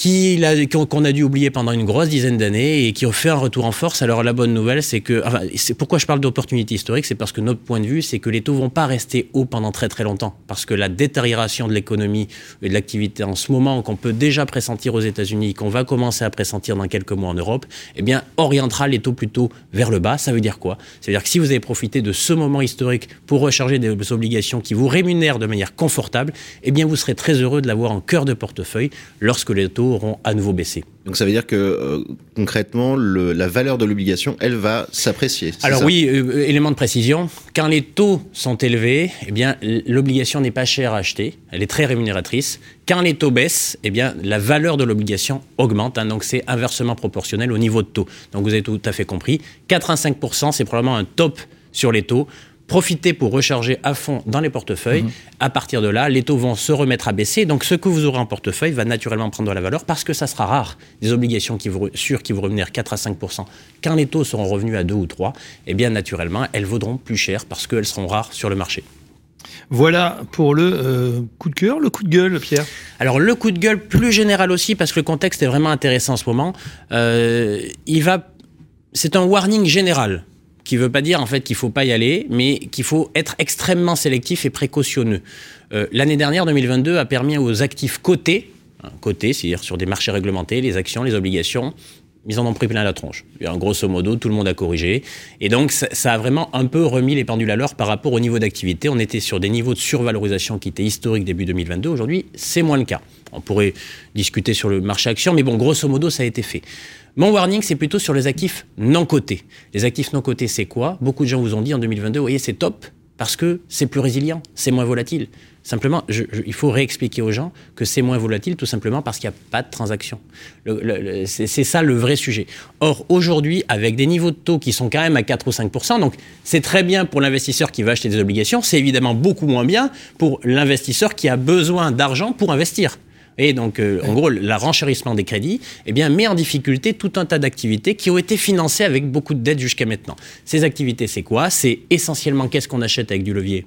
qu'on a dû oublier pendant une grosse dizaine d'années et qui ont fait un retour en force. Alors la bonne nouvelle, c'est que, enfin, pourquoi je parle d'opportunité historique, c'est parce que notre point de vue, c'est que les taux vont pas rester hauts pendant très très longtemps, parce que la détérioration de l'économie et de l'activité en ce moment, qu'on peut déjà pressentir aux États-Unis, qu'on va commencer à pressentir dans quelques mois en Europe, eh bien orientera les taux plutôt vers le bas. Ça veut dire quoi? Ça veut dire que si vous avez profité de ce moment historique pour recharger des obligations qui vous rémunèrent de manière confortable, eh bien vous serez très heureux de l'avoir en cœur de portefeuille lorsque les taux auront à nouveau baissé. Donc ça veut dire que euh, concrètement, le, la valeur de l'obligation, elle va s'apprécier. Alors oui, euh, élément de précision, quand les taux sont élevés, eh bien l'obligation n'est pas chère à acheter, elle est très rémunératrice. Quand les taux baissent, eh bien la valeur de l'obligation augmente, hein, donc c'est inversement proportionnel au niveau de taux. Donc vous avez tout à fait compris. 85%, c'est probablement un top sur les taux. Profitez pour recharger à fond dans les portefeuilles. À partir de là, les taux vont se remettre à baisser. Donc, ce que vous aurez en portefeuille va naturellement prendre de la valeur parce que ça sera rare. Des obligations qui vous, re- sûres qui vous rémunèrent 4 à 5% Quand les taux seront revenus à 2 ou 3, eh bien, naturellement, elles vaudront plus cher parce qu'elles seront rares sur le marché. Voilà pour le euh, coup de cœur, le coup de gueule, Pierre. Alors le coup de gueule plus général aussi parce que le contexte est vraiment intéressant en ce moment. Euh, il va, c'est un warning général qui veut pas dire en fait qu'il faut pas y aller, mais qu'il faut être extrêmement sélectif et précautionneux. Euh, L'année dernière, 2022, a permis aux actifs cotés, hein, cotés, c'est-à-dire sur des marchés réglementés, les actions, les obligations, ils en ont pris plein la tronche. Et en grosso modo, tout le monde a corrigé. Et donc, ça, ça a vraiment un peu remis les pendules à l'heure par rapport au niveau d'activité. On était sur des niveaux de survalorisation qui étaient historiques début 2022. Aujourd'hui, c'est moins le cas. On pourrait discuter sur le marché action, mais bon, grosso modo, ça a été fait. Mon warning, c'est plutôt sur les actifs non cotés. Les actifs non cotés, c'est quoi? Beaucoup de gens vous ont dit en 2022, vous voyez, c'est top parce que c'est plus résilient, c'est moins volatile. Simplement, il faut réexpliquer aux gens que c'est moins volatile tout simplement parce qu'il n'y a pas de transaction. C'est ça le vrai sujet. Or, aujourd'hui, avec des niveaux de taux qui sont quand même à 4 ou 5% donc c'est très bien pour l'investisseur qui va acheter des obligations, c'est évidemment beaucoup moins bien pour l'investisseur qui a besoin d'argent pour investir. Et donc, euh, en gros, le renchérissement des crédits eh bien, met en difficulté tout un tas d'activités qui ont été financées avec beaucoup de dettes jusqu'à maintenant. Ces activités, c'est quoi? C'est essentiellement qu'est-ce qu'on achète avec du levier?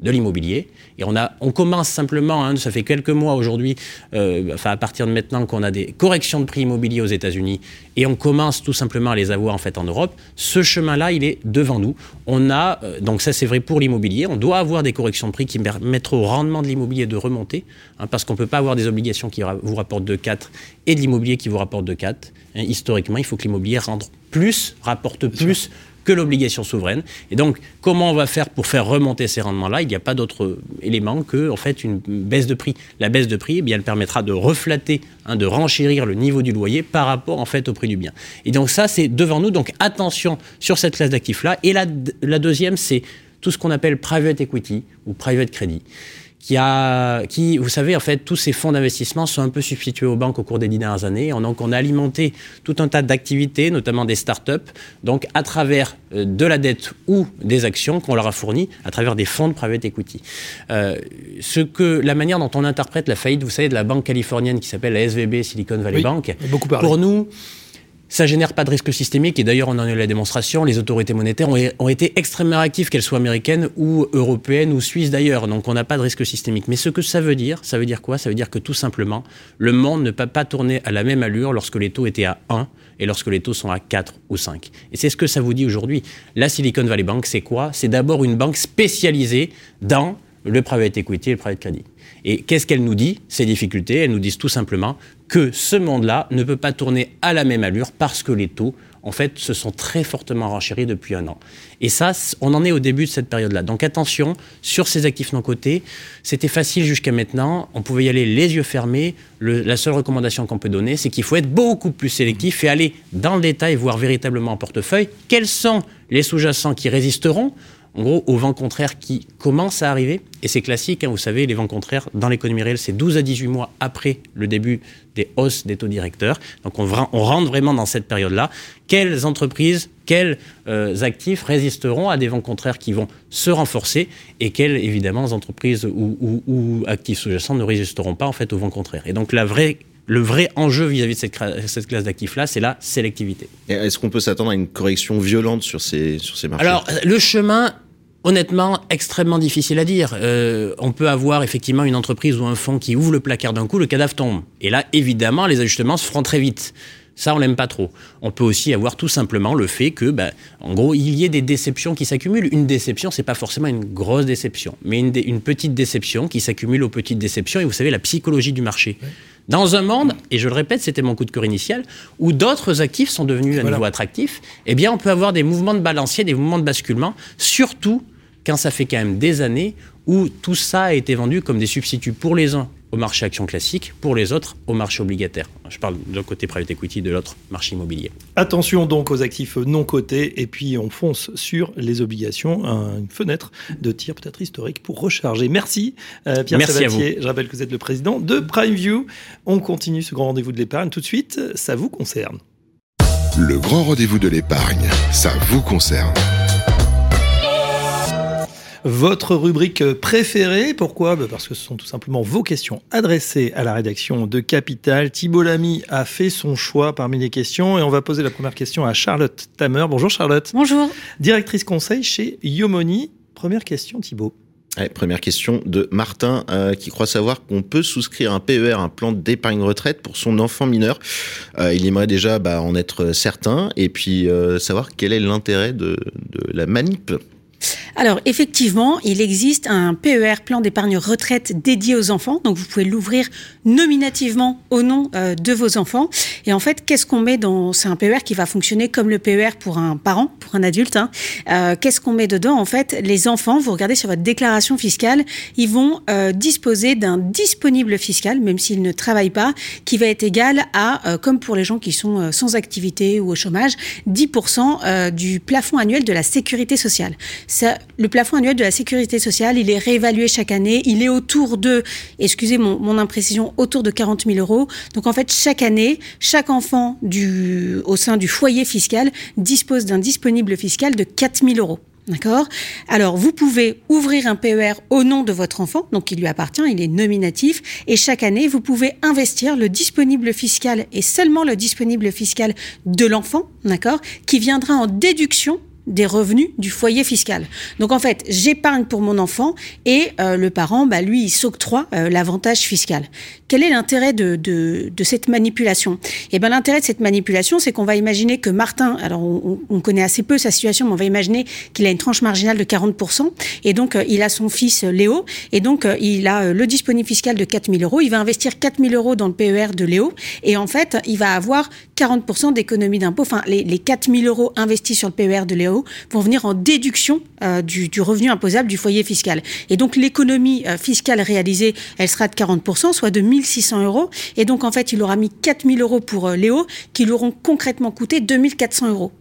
De l'immobilier. Et on, a, on commence simplement, hein, ça fait quelques mois aujourd'hui, euh, enfin à partir de maintenant qu'on a des corrections de prix immobiliers aux États-Unis et on commence tout simplement à les avoir en fait en Europe. Ce chemin-là, il est devant nous. On a, euh, donc ça c'est vrai pour l'immobilier, on doit avoir des corrections de prix qui permettent au rendement de l'immobilier de remonter, hein, parce qu'on ne peut pas avoir des obligations qui ra- vous rapportent de 4 et de l'immobilier qui vous rapporte de 4. Hein, historiquement, il faut que l'immobilier rende plus, rapporte plus que l'obligation souveraine. Et donc, comment on va faire pour faire remonter ces rendements-là? Il n'y a pas d'autre élément que, en fait, une baisse de prix. La baisse de prix, eh bien, elle permettra de reflater, hein, de renchérir le niveau du loyer par rapport, en fait, au prix du bien. Et donc, ça, c'est devant nous. Donc, attention sur cette classe d'actifs-là. Et la, la deuxième, c'est tout ce qu'on appelle private equity ou private credit qui a, qui, vous savez, en fait, tous ces fonds d'investissement sont un peu substitués aux banques au cours des dix dernières années. Donc, on a alimenté tout un tas d'activités, notamment des startups, donc à travers euh, de la dette ou des actions qu'on leur a fournies à travers des fonds de private equity. Euh, ce que, la manière dont on interprète la faillite, vous savez, de la banque californienne qui s'appelle la SVB, Silicon Valley Oui, Bank, beaucoup parlé. pour nous, ça génère pas de risque systémique et d'ailleurs on en a eu la démonstration. Les autorités monétaires ont, ont été extrêmement actives, qu'elles soient américaines ou européennes ou suisses d'ailleurs. Donc on n'a pas de risque systémique. Mais ce que ça veut dire, ça veut dire quoi? Ça veut dire que tout simplement, le monde ne peut pas tourner à la même allure lorsque les taux étaient à 1 et lorsque les taux sont à 4 ou 5. Et c'est ce que ça vous dit aujourd'hui. La Silicon Valley Bank, c'est quoi? C'est d'abord une banque spécialisée dans le private equity et le private credit. Et qu'est-ce qu'elle nous dit Ces difficultés, elles nous disent tout simplement que ce monde-là ne peut pas tourner à la même allure parce que les taux, en fait, se sont très fortement renchéris depuis un an. Et ça, on en est au début de cette période-là. Donc attention, sur ces actifs non cotés, c'était facile jusqu'à maintenant, on pouvait y aller les yeux fermés. La seule recommandation qu'on peut donner, c'est qu'il faut être beaucoup plus sélectif et aller dans le détail, voir véritablement en portefeuille quels sont les sous-jacents qui résisteront en gros, aux vents contraires qui commencent à arriver, et c'est classique, hein, vous savez, les vents contraires dans l'économie réelle, c'est 12 à 18 mois après le début des hausses des taux directeurs. Donc on, rentre vraiment dans cette période-là. Quelles entreprises, quels euh, actifs résisteront à des vents contraires qui vont se renforcer, et quelles, évidemment, entreprises ou, ou- ou actifs sous-jacents ne résisteront pas en fait aux vents contraires. Et donc la vraie le vrai enjeu vis-à-vis de cette, classe d'actifs-là, c'est la sélectivité. Est-ce qu'on peut s'attendre à une correction violente sur ces, sur ces marchés? Alors, le chemin Honnêtement, extrêmement difficile à dire. Euh, on peut avoir effectivement une entreprise ou un fonds qui ouvre le placard d'un coup, le cadavre tombe. Et là, évidemment, les ajustements se feront très vite. Ça, on l'aime pas trop. On peut aussi avoir tout simplement le fait que, bah, en gros, il y ait des déceptions qui s'accumulent. Une déception, c'est pas forcément une grosse déception, mais une, une petite déception qui s'accumule aux petites déceptions. Et vous savez, la psychologie du marché. Dans un monde, et je le répète, c'était mon coup de cœur initial, où d'autres actifs sont devenus à nouveau attractifs, eh bien, on peut avoir des mouvements de balancier, des mouvements de basculement, surtout quand ça fait quand même des années où tout ça a été vendu comme des substituts pour les uns au marché action classique, pour les autres au marché obligataire. Je parle d'un côté private equity, de l'autre marché immobilier. Attention donc aux actifs non cotés et puis on fonce sur les obligations, une fenêtre de tir peut-être historique pour recharger. Merci euh, Pierre Merci Sabatier. Je rappelle que vous êtes le président de PrimeView. On continue ce grand rendez-vous de l'épargne tout de suite, ça vous concerne. Le grand rendez-vous de l'épargne, ça vous concerne. Votre rubrique préférée, pourquoi? Bah, Parce que ce sont tout simplement vos questions adressées à la rédaction de Capital. Thibault Lamy a fait son choix parmi les questions et on va poser la première question à Charlotte Tamer. Bonjour Charlotte. Bonjour. Directrice conseil chez Yomoni. Première question Thibault. Ouais, première question de Martin euh, qui croit savoir qu'on peut souscrire un PER, un plan d'épargne retraite pour son enfant mineur. Euh, il aimerait déjà bah, en être certain et puis euh, savoir quel est l'intérêt de, de la manip. Alors effectivement, il existe un PER, plan d'épargne retraite dédié aux enfants. Donc vous pouvez l'ouvrir nominativement au nom euh, de vos enfants. Et en fait, qu'est-ce qu'on met dans C'est un PER qui va fonctionner comme le PER pour un parent, pour un adulte. Hein. Euh, qu'est-ce qu'on met dedans? En fait, les enfants, vous regardez sur votre déclaration fiscale, ils vont euh, disposer d'un disponible fiscal, même s'ils ne travaillent pas, qui va être égal à, comme pour les gens qui sont sans activité ou au chômage, 10% du plafond annuel de la sécurité sociale le plafond annuel de la sécurité sociale, il est réévalué chaque année. Il est autour de, excusez mon, imprécision, autour de 40 000 euros. Donc en fait, chaque année, chaque enfant au sein du foyer fiscal dispose d'un disponible fiscal de 4 000 euros. D'accord? Alors, vous pouvez ouvrir un PER au nom de votre enfant, donc il lui appartient, il est nominatif, et chaque année, vous pouvez investir le disponible fiscal et seulement le disponible fiscal de l'enfant, d'accord, qui viendra en déduction des revenus du foyer fiscal. Donc en fait, j'épargne pour mon enfant et euh, le parent, bah, lui, il s'octroie euh, l'avantage fiscal. Quel est l'intérêt de, cette manipulation? Eh ben l'intérêt de cette manipulation, c'est qu'on va imaginer que Martin, alors on, on, connaît assez peu sa situation, mais on va imaginer qu'il a une tranche marginale de 40%, et donc euh, il a son fils Léo, et donc il a le disponible fiscal de 4000 euros, il va investir 4000 euros dans le PER de Léo, et en fait, il va avoir 40% d'économie d'impôt, enfin les, les 4000 euros investis sur le PER de Léo, vont venir en déduction euh, du, revenu imposable du foyer fiscal. Et donc l'économie euh, fiscale réalisée, elle sera de 40%, soit de 1600 euros. Et donc en fait, il aura mis 4000 euros pour euh, Léo, qui lui auront concrètement coûté 2400 euros.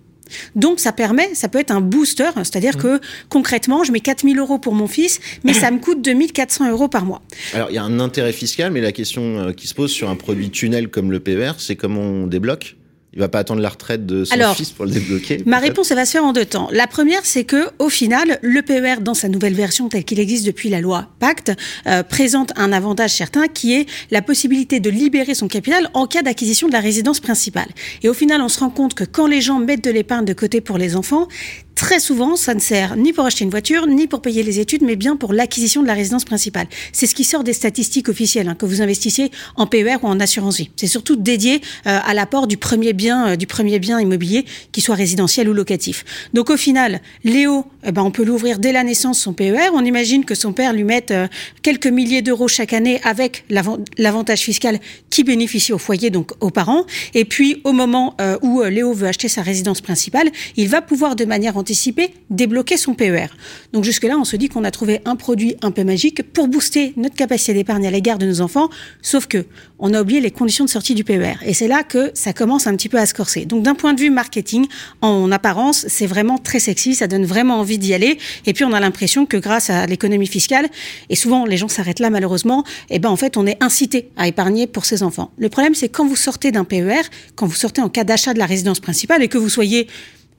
Donc ça permet, ça peut être un booster, c'est-à-dire que concrètement, je mets 4000 euros pour mon fils, mais ça me coûte 2400 euros par mois. Alors il y a un intérêt fiscal, mais la question qui se pose sur un produit tunnel comme le PER, c'est comment on débloque? Il va pas attendre la retraite de son fils pour le débloquer. Ma réponse, elle va se faire en deux temps. La première, c'est que au final, le PER, dans sa nouvelle version telle qu'il existe depuis la loi Pacte, euh, présente un avantage certain qui est la possibilité de libérer son capital en cas d'acquisition de la résidence principale. Et au final, on se rend compte que quand les gens mettent de l'épargne de côté pour les enfants, Très souvent, ça ne sert ni pour acheter une voiture, ni pour payer les études, mais bien pour l'acquisition de la résidence principale. C'est ce qui sort des statistiques officielles, hein, que vous investissiez en PER ou en assurance vie. C'est surtout dédié euh, à l'apport du premier bien, euh, du premier bien immobilier, qu'il soit résidentiel ou locatif. Donc au final, Léo, eh ben, on peut l'ouvrir dès la naissance son PER. On imagine que son père lui mette euh, quelques milliers d'euros chaque année avec l'avantage fiscal qui bénéficie au foyer, donc aux parents. Et puis au moment où Léo veut acheter sa résidence principale, il va pouvoir de manière anticiper, débloquer son PER. Donc jusque-là, on se dit qu'on a trouvé un produit un peu magique pour booster notre capacité d'épargne à l'égard de nos enfants, sauf que on a oublié les conditions de sortie du PER. Et c'est là que ça commence un petit peu à se corser. Donc d'un point de vue marketing, en apparence, c'est vraiment très sexy, ça donne vraiment envie d'y aller. Et puis on a l'impression que grâce à l'économie fiscale, et souvent les gens s'arrêtent là malheureusement, et eh ben en fait on est incité à épargner pour ses enfants. Le problème c'est quand vous sortez d'un PER, quand vous sortez en cas d'achat de la résidence principale et que vous soyez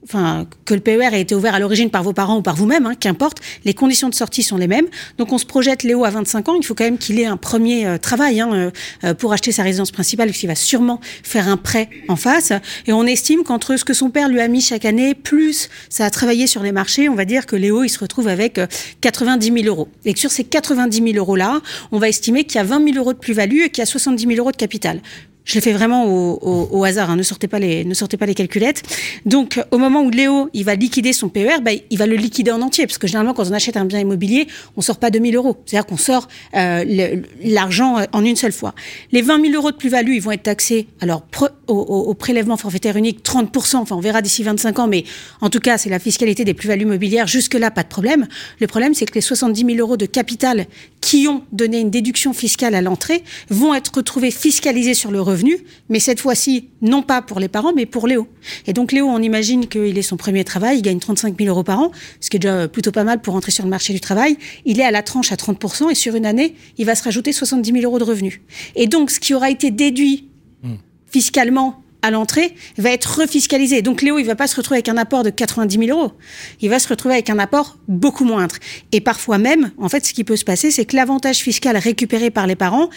enfin, que le PER ait été ouvert à l'origine par vos parents ou par vous-même, hein, qu'importe, les conditions de sortie sont les mêmes. Donc on se projette Léo à 25 ans, il faut quand même qu'il ait un premier euh, travail hein, euh, euh, pour acheter sa résidence principale, puisqu'il va sûrement faire un prêt en face. Et on estime qu'entre ce que son père lui a mis chaque année, plus ça a travaillé sur les marchés, on va dire que Léo, il se retrouve avec 90 000 euros. Et que sur ces 90 000 euros-là, on va estimer qu'il y a 20 000 euros de plus-value et qu'il y a 70 000 euros de capital. Je l'ai fait vraiment au, au, au hasard, hein, ne sortez pas les ne sortez pas les calculettes. Donc au moment où Léo il va liquider son PER, bah, il va le liquider en entier parce que généralement quand on achète un bien immobilier, on sort pas 2000 euros, c'est-à-dire qu'on sort euh, l'argent en une seule fois. Les 20 000 euros de plus-value, ils vont être taxés alors au, au, prélèvement forfaitaire unique 30% enfin on verra d'ici 25 ans, mais en tout cas c'est la fiscalité des plus-values mobilières. Jusque là pas de problème. Le problème c'est que les 70 000 euros de capital qui ont donné une déduction fiscale à l'entrée vont être retrouvés fiscalisés sur le revenu, mais cette fois-ci, non pas pour les parents, mais pour Léo. Et donc Léo, on imagine qu'il est son premier travail, il gagne 35 000 euros par an, ce qui est déjà plutôt pas mal pour entrer sur le marché du travail. Il est à la tranche à 30%, et sur une année, il va se rajouter 70 000 euros de revenus. Et donc, ce qui aura été déduit fiscalement à l'entrée va être refiscalisé. Donc Léo, il va pas se retrouver avec un apport de 90 000 euros. Il va se retrouver avec un apport beaucoup moindre. Et parfois même, en fait, ce qui peut se passer, c'est que l'avantage fiscal récupéré par les parents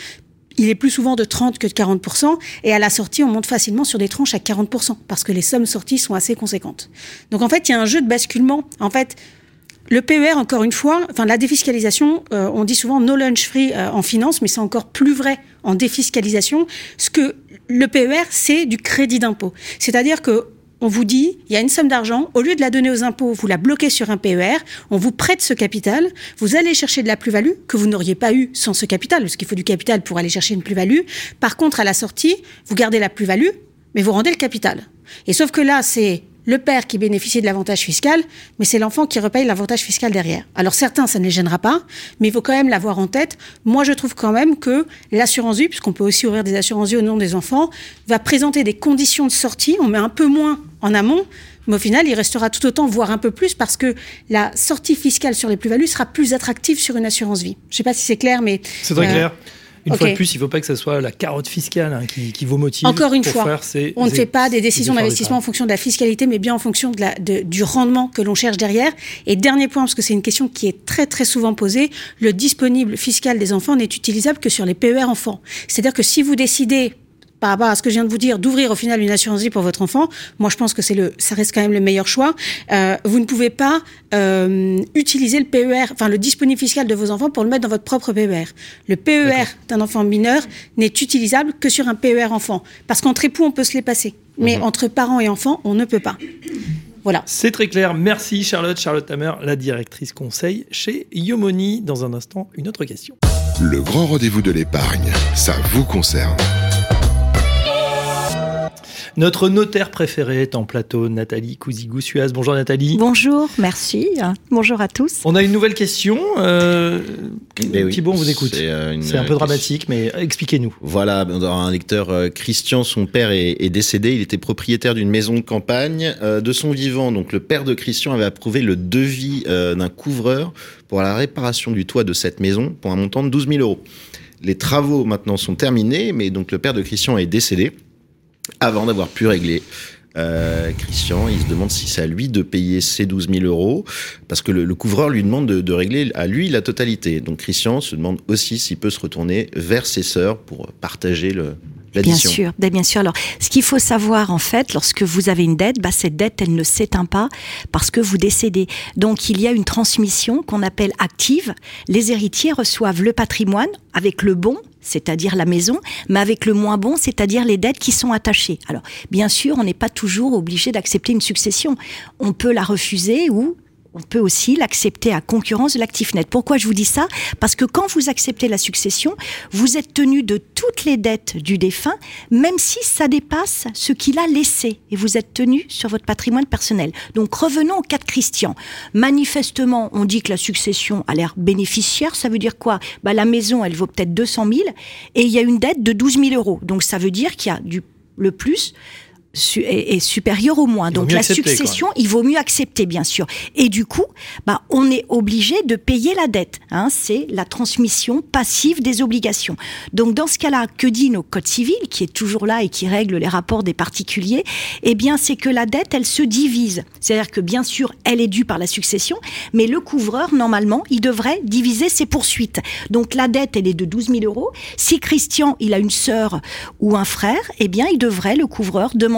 il est plus souvent de 30 que de 40%, et à la sortie, on monte facilement sur des tranches à 40%, parce que les sommes sorties sont assez conséquentes. Donc en fait, il y a un jeu de basculement. En fait, le PER, encore une fois, enfin la défiscalisation, euh, on dit souvent no lunch free euh, en finance, mais c'est encore plus vrai en défiscalisation. Ce que le PER, c'est du crédit d'impôt. C'est-à-dire que on vous dit, il y a une somme d'argent, au lieu de la donner aux impôts, vous la bloquez sur un PER, on vous prête ce capital, vous allez chercher de la plus-value que vous n'auriez pas eu sans ce capital, parce qu'il faut du capital pour aller chercher une plus-value. Par contre, à la sortie, vous gardez la plus-value, mais vous rendez le capital. Et sauf que là, c'est le père qui bénéficie de l'avantage fiscal, mais c'est l'enfant qui repaye l'avantage fiscal derrière. Alors certains, ça ne les gênera pas, mais il faut quand même l'avoir en tête. Moi, je trouve quand même que l'assurance vie, puisqu'on peut aussi ouvrir des assurances vie au nom des enfants, va présenter des conditions de sortie. On met un peu moins en amont, mais au final, il restera tout autant, voire un peu plus, parce que la sortie fiscale sur les plus-values sera plus attractive sur une assurance vie. Je ne sais pas si c'est clair, mais... C'est très euh, clair. Une fois de plus, il ne faut pas que ce soit la carotte fiscale hein, qui, vous motive. Encore une fois, on ne fait pas des décisions d'investissement en fonction de la fiscalité, mais bien en fonction de la, de, du rendement que l'on cherche derrière. Et dernier point, parce que c'est une question qui est très très souvent posée, le disponible fiscal des enfants n'est utilisable que sur les PER enfants. C'est-à-dire que si vous décidez par rapport à ce que je viens de vous dire, d'ouvrir au final une assurance vie pour votre enfant, moi je pense que c'est le, ça reste quand même le meilleur choix. Euh, vous ne pouvez pas euh, utiliser le PER, enfin le disponible fiscal de vos enfants pour le mettre dans votre propre PER. Le PER d'un enfant mineur n'est utilisable que sur un PER enfant, parce qu'entre époux on peut se les passer, mais mhm. entre parents et enfants on ne peut pas. Voilà. C'est très clair. Merci Charlotte, Charlotte Tamer, la directrice conseil chez Yomoni. Dans un instant, une autre question. Le grand rendez-vous de l'épargne, ça vous concerne. Notre notaire préféré est en plateau, Nathalie Cousigou-Suaz. Bonjour Nathalie. Bonjour, merci. Bonjour à tous. On a une nouvelle question. Euh, eh Thibault, on vous écoute. C'est euh, un peu dramatique, mais expliquez-nous. Voilà, un lecteur, euh, Christian, son père est, décédé. Il était propriétaire d'une maison de campagne. Euh, de son vivant, donc le père de Christian avait approuvé le devis d'un couvreur pour la réparation du toit de cette maison pour un montant de 12 000 euros. Les travaux maintenant sont terminés, mais donc le père de Christian est décédé avant d'avoir pu régler. Euh, Christian, il se demande si c'est à lui de payer ces 12 000 euros, parce que le, couvreur lui demande de, régler à lui la totalité. Donc Christian se demande aussi s'il peut se retourner vers ses sœurs pour partager le, Bien sûr, ben, bien sûr. Alors, ce qu'il faut savoir en fait, lorsque vous avez une dette, bah, cette dette, elle ne s'éteint pas parce que vous décédez. Donc, il y a une transmission qu'on appelle active. Les héritiers reçoivent le patrimoine avec le bon, c'est-à-dire la maison, mais avec le moins bon, c'est-à-dire les dettes qui sont attachées. Alors, bien sûr, on n'est pas toujours obligé d'accepter une succession. On peut la refuser ou on peut aussi l'accepter à concurrence de l'actif net. Pourquoi je vous dis ça? Parce que quand vous acceptez la succession, vous êtes tenu de toutes les dettes du défunt, même si ça dépasse ce qu'il a laissé, et vous êtes tenu sur votre patrimoine personnel. Donc revenons au cas de Christian. Manifestement, on dit que la succession a l'air bénéficiaire. Ça veut dire quoi? Bah, La maison, elle vaut peut-être 200 000, et il y a une dette de 12 000 euros. Donc ça veut dire qu'il y a du, le plus su- est, est supérieur au moins. Donc la accepter, succession, il vaut mieux accepter, bien sûr. Et du coup, bah, on est obligé de payer la dette. Hein, c'est la transmission passive des obligations. Donc dans ce cas-là, que dit nos codes civils, qui est toujours là et qui règle les rapports des particuliers? Eh bien, c'est que la dette, elle se divise. C'est-à-dire que bien sûr, elle est due par la succession, mais le couvreur, normalement, il devrait diviser ses poursuites. Donc la dette, elle est de 12 000 euros. Si Christian, il a une sœur ou un frère, eh bien, il devrait, le couvreur, demander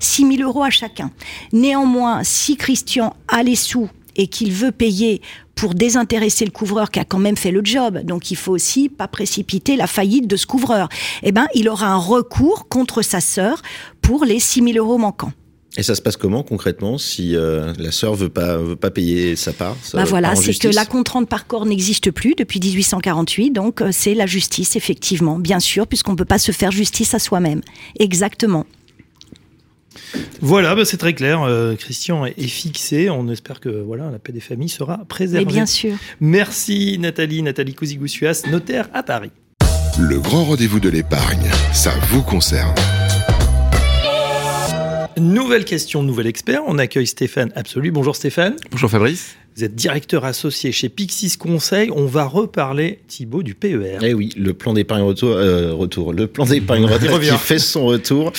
6 000 euros à chacun. Néanmoins, si Christian a les sous et qu'il veut payer pour désintéresser le couvreur qui a quand même fait le job, donc il faut aussi pas précipiter la faillite de ce couvreur, eh ben, il aura un recours contre sa sœur pour les 6 000 euros manquants. Et ça se passe comment concrètement si euh, la sœur veut pas veut pas payer sa part ça Bah voilà, c'est que la contrainte par corps n'existe plus depuis 1848, donc euh, c'est la justice, effectivement, bien sûr, puisqu'on ne peut pas se faire justice à soi-même. Exactement. Voilà, bah, c'est très clair. euh, Christian est, est fixé. On espère que voilà, la paix des familles sera préservée. Mais bien sûr. Merci Nathalie, Nathalie Cousigoussias, notaire à Paris. Le grand rendez-vous de l'épargne, ça vous concerne. Nouvelle question, nouvel expert. On accueille Stéphane Absolu. Bonjour Stéphane. Bonjour Fabrice. Vous êtes directeur associé chez Pixis Conseil. On va reparler, Thibaut, du PER. Eh oui, le plan d'épargne retour, euh, retour, le plan d'épargne retraite qui fait son retour.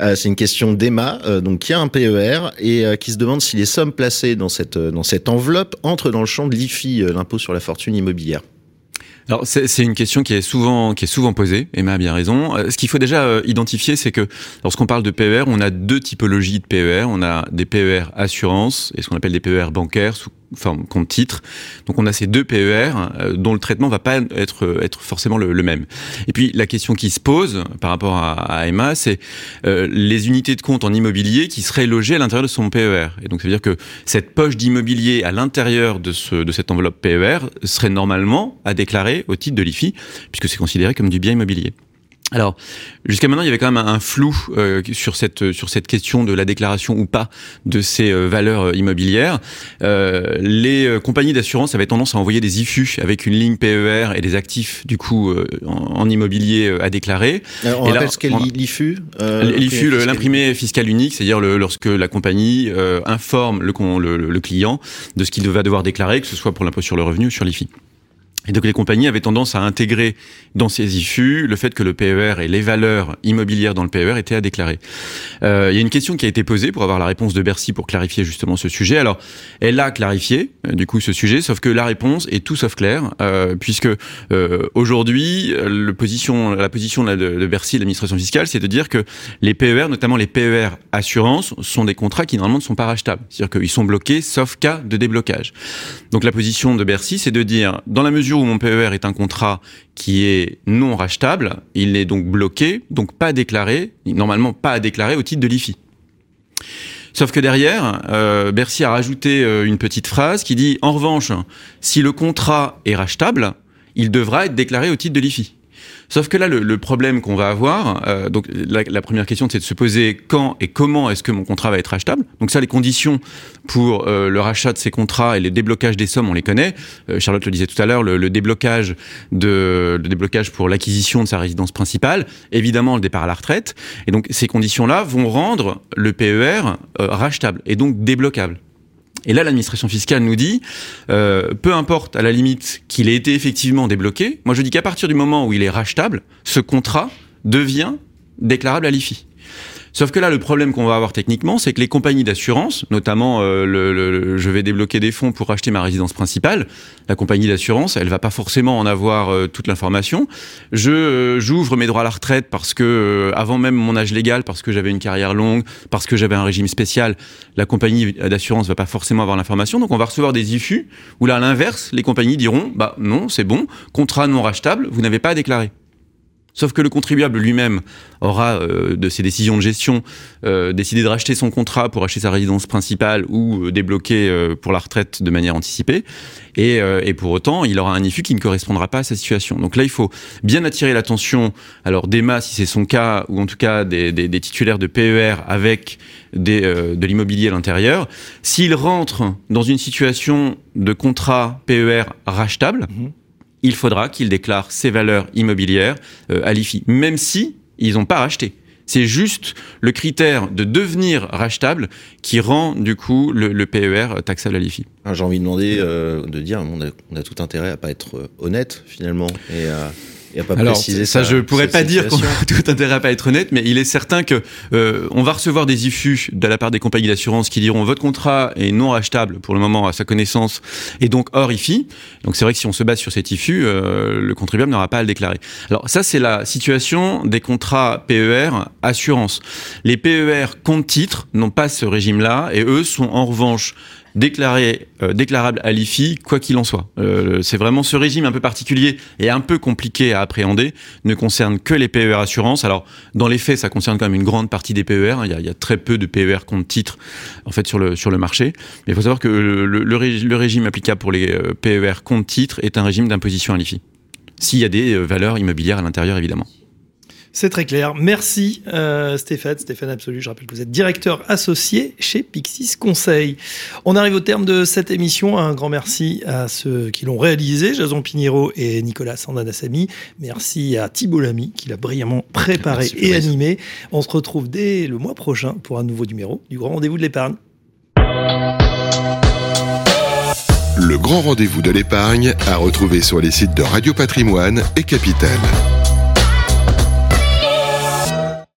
Euh, c'est une question d'Emma, euh, donc qui a un PER et euh, qui se demande si les sommes placées dans cette euh, dans cette enveloppe entrent dans le champ de l'IFI, euh, l'impôt sur la fortune immobilière. Alors c'est une question qui est souvent qui est souvent posée. Emma a bien raison. Euh, Ce qu'il faut déjà euh, identifier, c'est que lorsqu'on parle de PER, on a deux typologies de PER. On a des PER assurance et ce qu'on appelle des PER bancaires forme compte titre. Donc on a ces deux PER euh, dont le traitement va pas être être forcément le, le même. Et puis la question qui se pose par rapport à, à Emma, c'est euh, les unités de compte en immobilier qui seraient logées à l'intérieur de son PER. Et donc ça veut dire que cette poche d'immobilier à l'intérieur de ce de cette enveloppe PER serait normalement à déclarer au titre de l'IFI, puisque c'est considéré comme du bien immobilier. Alors, jusqu'à maintenant, il y avait quand même un flou euh, sur cette sur cette question de la déclaration ou pas de ces euh, valeurs euh, immobilières. Euh, les euh, compagnies d'assurance avaient tendance à envoyer des IFU avec une ligne PER et des actifs du coup euh, en, en immobilier euh, à déclarer. Alors, on Et là, ce qu'est l'IFU. euh, L'IFU, l'imprimé fiscal unique, c'est-à-dire le- lorsque la compagnie euh, informe le, le, le client de ce qu'il va devoir déclarer, que ce soit pour l'impôt sur le revenu ou sur l'IFI. Et donc les compagnies avaient tendance à intégrer dans ces IFU le fait que le PER et les valeurs immobilières dans le PER étaient à déclarer. Euh, il y a une question qui a été posée pour avoir la réponse de Bercy pour clarifier justement ce sujet. Alors, elle a clarifié euh, du coup ce sujet, sauf que la réponse est tout sauf claire, euh, puisque euh, aujourd'hui, position, la position de, de Bercy, l'administration fiscale, c'est de dire que les PER, notamment les PER assurance, sont des contrats qui normalement ne sont pas rachetables. C'est-à-dire qu'ils sont bloqués sauf cas de déblocage. Donc la position de Bercy, c'est de dire, dans la mesure où mon PER est un contrat qui est non rachetable, il est donc bloqué, donc pas déclaré, normalement pas à déclarer au titre de l'IFI. Sauf que derrière, euh, Bercy a rajouté euh, une petite phrase qui dit en revanche, si le contrat est rachetable, il devra être déclaré au titre de l'IFI. Sauf que là, le, le problème qu'on va avoir, euh, donc la, la première question, c'est de se poser quand et comment est-ce que mon contrat va être rachetable. Donc ça, les conditions pour euh, le rachat de ces contrats et le déblocage des sommes, on les connaît. Euh, Charlotte le disait tout à l'heure, le, le déblocage de, le déblocage pour l'acquisition de sa résidence principale, évidemment le départ à la retraite. Et donc ces conditions-là vont rendre le PER euh, rachetable et donc débloquable. Et là, l'administration fiscale nous dit, euh, peu importe à la limite qu'il ait été effectivement débloqué, moi je dis qu'à partir du moment où il est rachetable, ce contrat devient déclarable à l'IFI. Sauf que là, le problème qu'on va avoir techniquement, c'est que les compagnies d'assurance, notamment euh, le, le- je vais débloquer des fonds pour acheter ma résidence principale, la compagnie d'assurance, elle va pas forcément en avoir euh, toute l'information. Je euh, j'ouvre mes droits à la retraite parce que euh, avant même mon âge légal, parce que j'avais une carrière longue, parce que j'avais un régime spécial, la compagnie d'assurance va pas forcément avoir l'information. Donc on va recevoir des IFU où là, à l'inverse, les compagnies diront, bah non, c'est bon, contrat non rachetable, vous n'avez pas à déclarer. Sauf que le contribuable lui-même aura, euh, de ses décisions de gestion, euh, décidé de racheter son contrat pour acheter sa résidence principale ou euh, débloquer euh, pour la retraite de manière anticipée. Et, euh, et pour autant, il aura un IFU qui ne correspondra pas à sa situation. Donc là, il faut bien attirer l'attention, alors d'Emma, si c'est son cas, ou en tout cas des, des- des titulaires de PER avec des, euh, de l'immobilier à l'intérieur. S'ils rentrent dans une situation de contrat PER rachetable, il faudra qu'ils déclarent ces valeurs immobilières euh, à l'IFI, même si ils n'ont pas racheté. C'est juste le critère de devenir rachetable qui rend du coup le, PER taxable à l'IFI. J'ai envie de demander, de dire, on a, tout intérêt à pas être honnête finalement et pas Alors, ça, je pourrais pas dire qu'on a tout intérêt à pas être honnête, mais il est certain que euh, on va recevoir des IFU de la part des compagnies d'assurance qui diront votre contrat est non rachetable pour le moment à sa connaissance et donc hors IFI. Donc c'est vrai que si on se base sur cet IFU, euh, le contribuable n'aura pas à le déclarer. Alors ça c'est la situation des contrats PER assurance. Les PER compte titre n'ont pas ce régime-là et eux sont en revanche déclaré, euh, déclarable à l'IFI, quoi qu'il en soit. Euh, c'est vraiment ce régime un peu particulier et un peu compliqué à appréhender, ne concerne que les PER assurances. Alors, dans les faits, ça concerne quand même une grande partie des PER. Il y a, il y a très peu de PER compte titre, en fait, sur le, sur le marché. Mais il faut savoir que le, le, le régime applicable pour les euh, PER compte titre est un régime d'imposition à l'IFI. S'il y a des valeurs immobilières à l'intérieur, évidemment. C'est très clair. Merci euh, Stéphane, Stéphane Absolu. Je rappelle que vous êtes directeur associé chez Pixis Conseil. On arrive au terme de cette émission. Un grand merci à ceux qui l'ont réalisé, Jason Pinheiro et Nicolas Sandanassami. Merci à Thibault Lamy qui l'a brillamment préparé et animé. On se retrouve dès le mois prochain pour un nouveau numéro du Grand Rendez-vous de l'épargne. Le Grand Rendez-vous de l'épargne à retrouver sur les sites de Radio Patrimoine et Capital.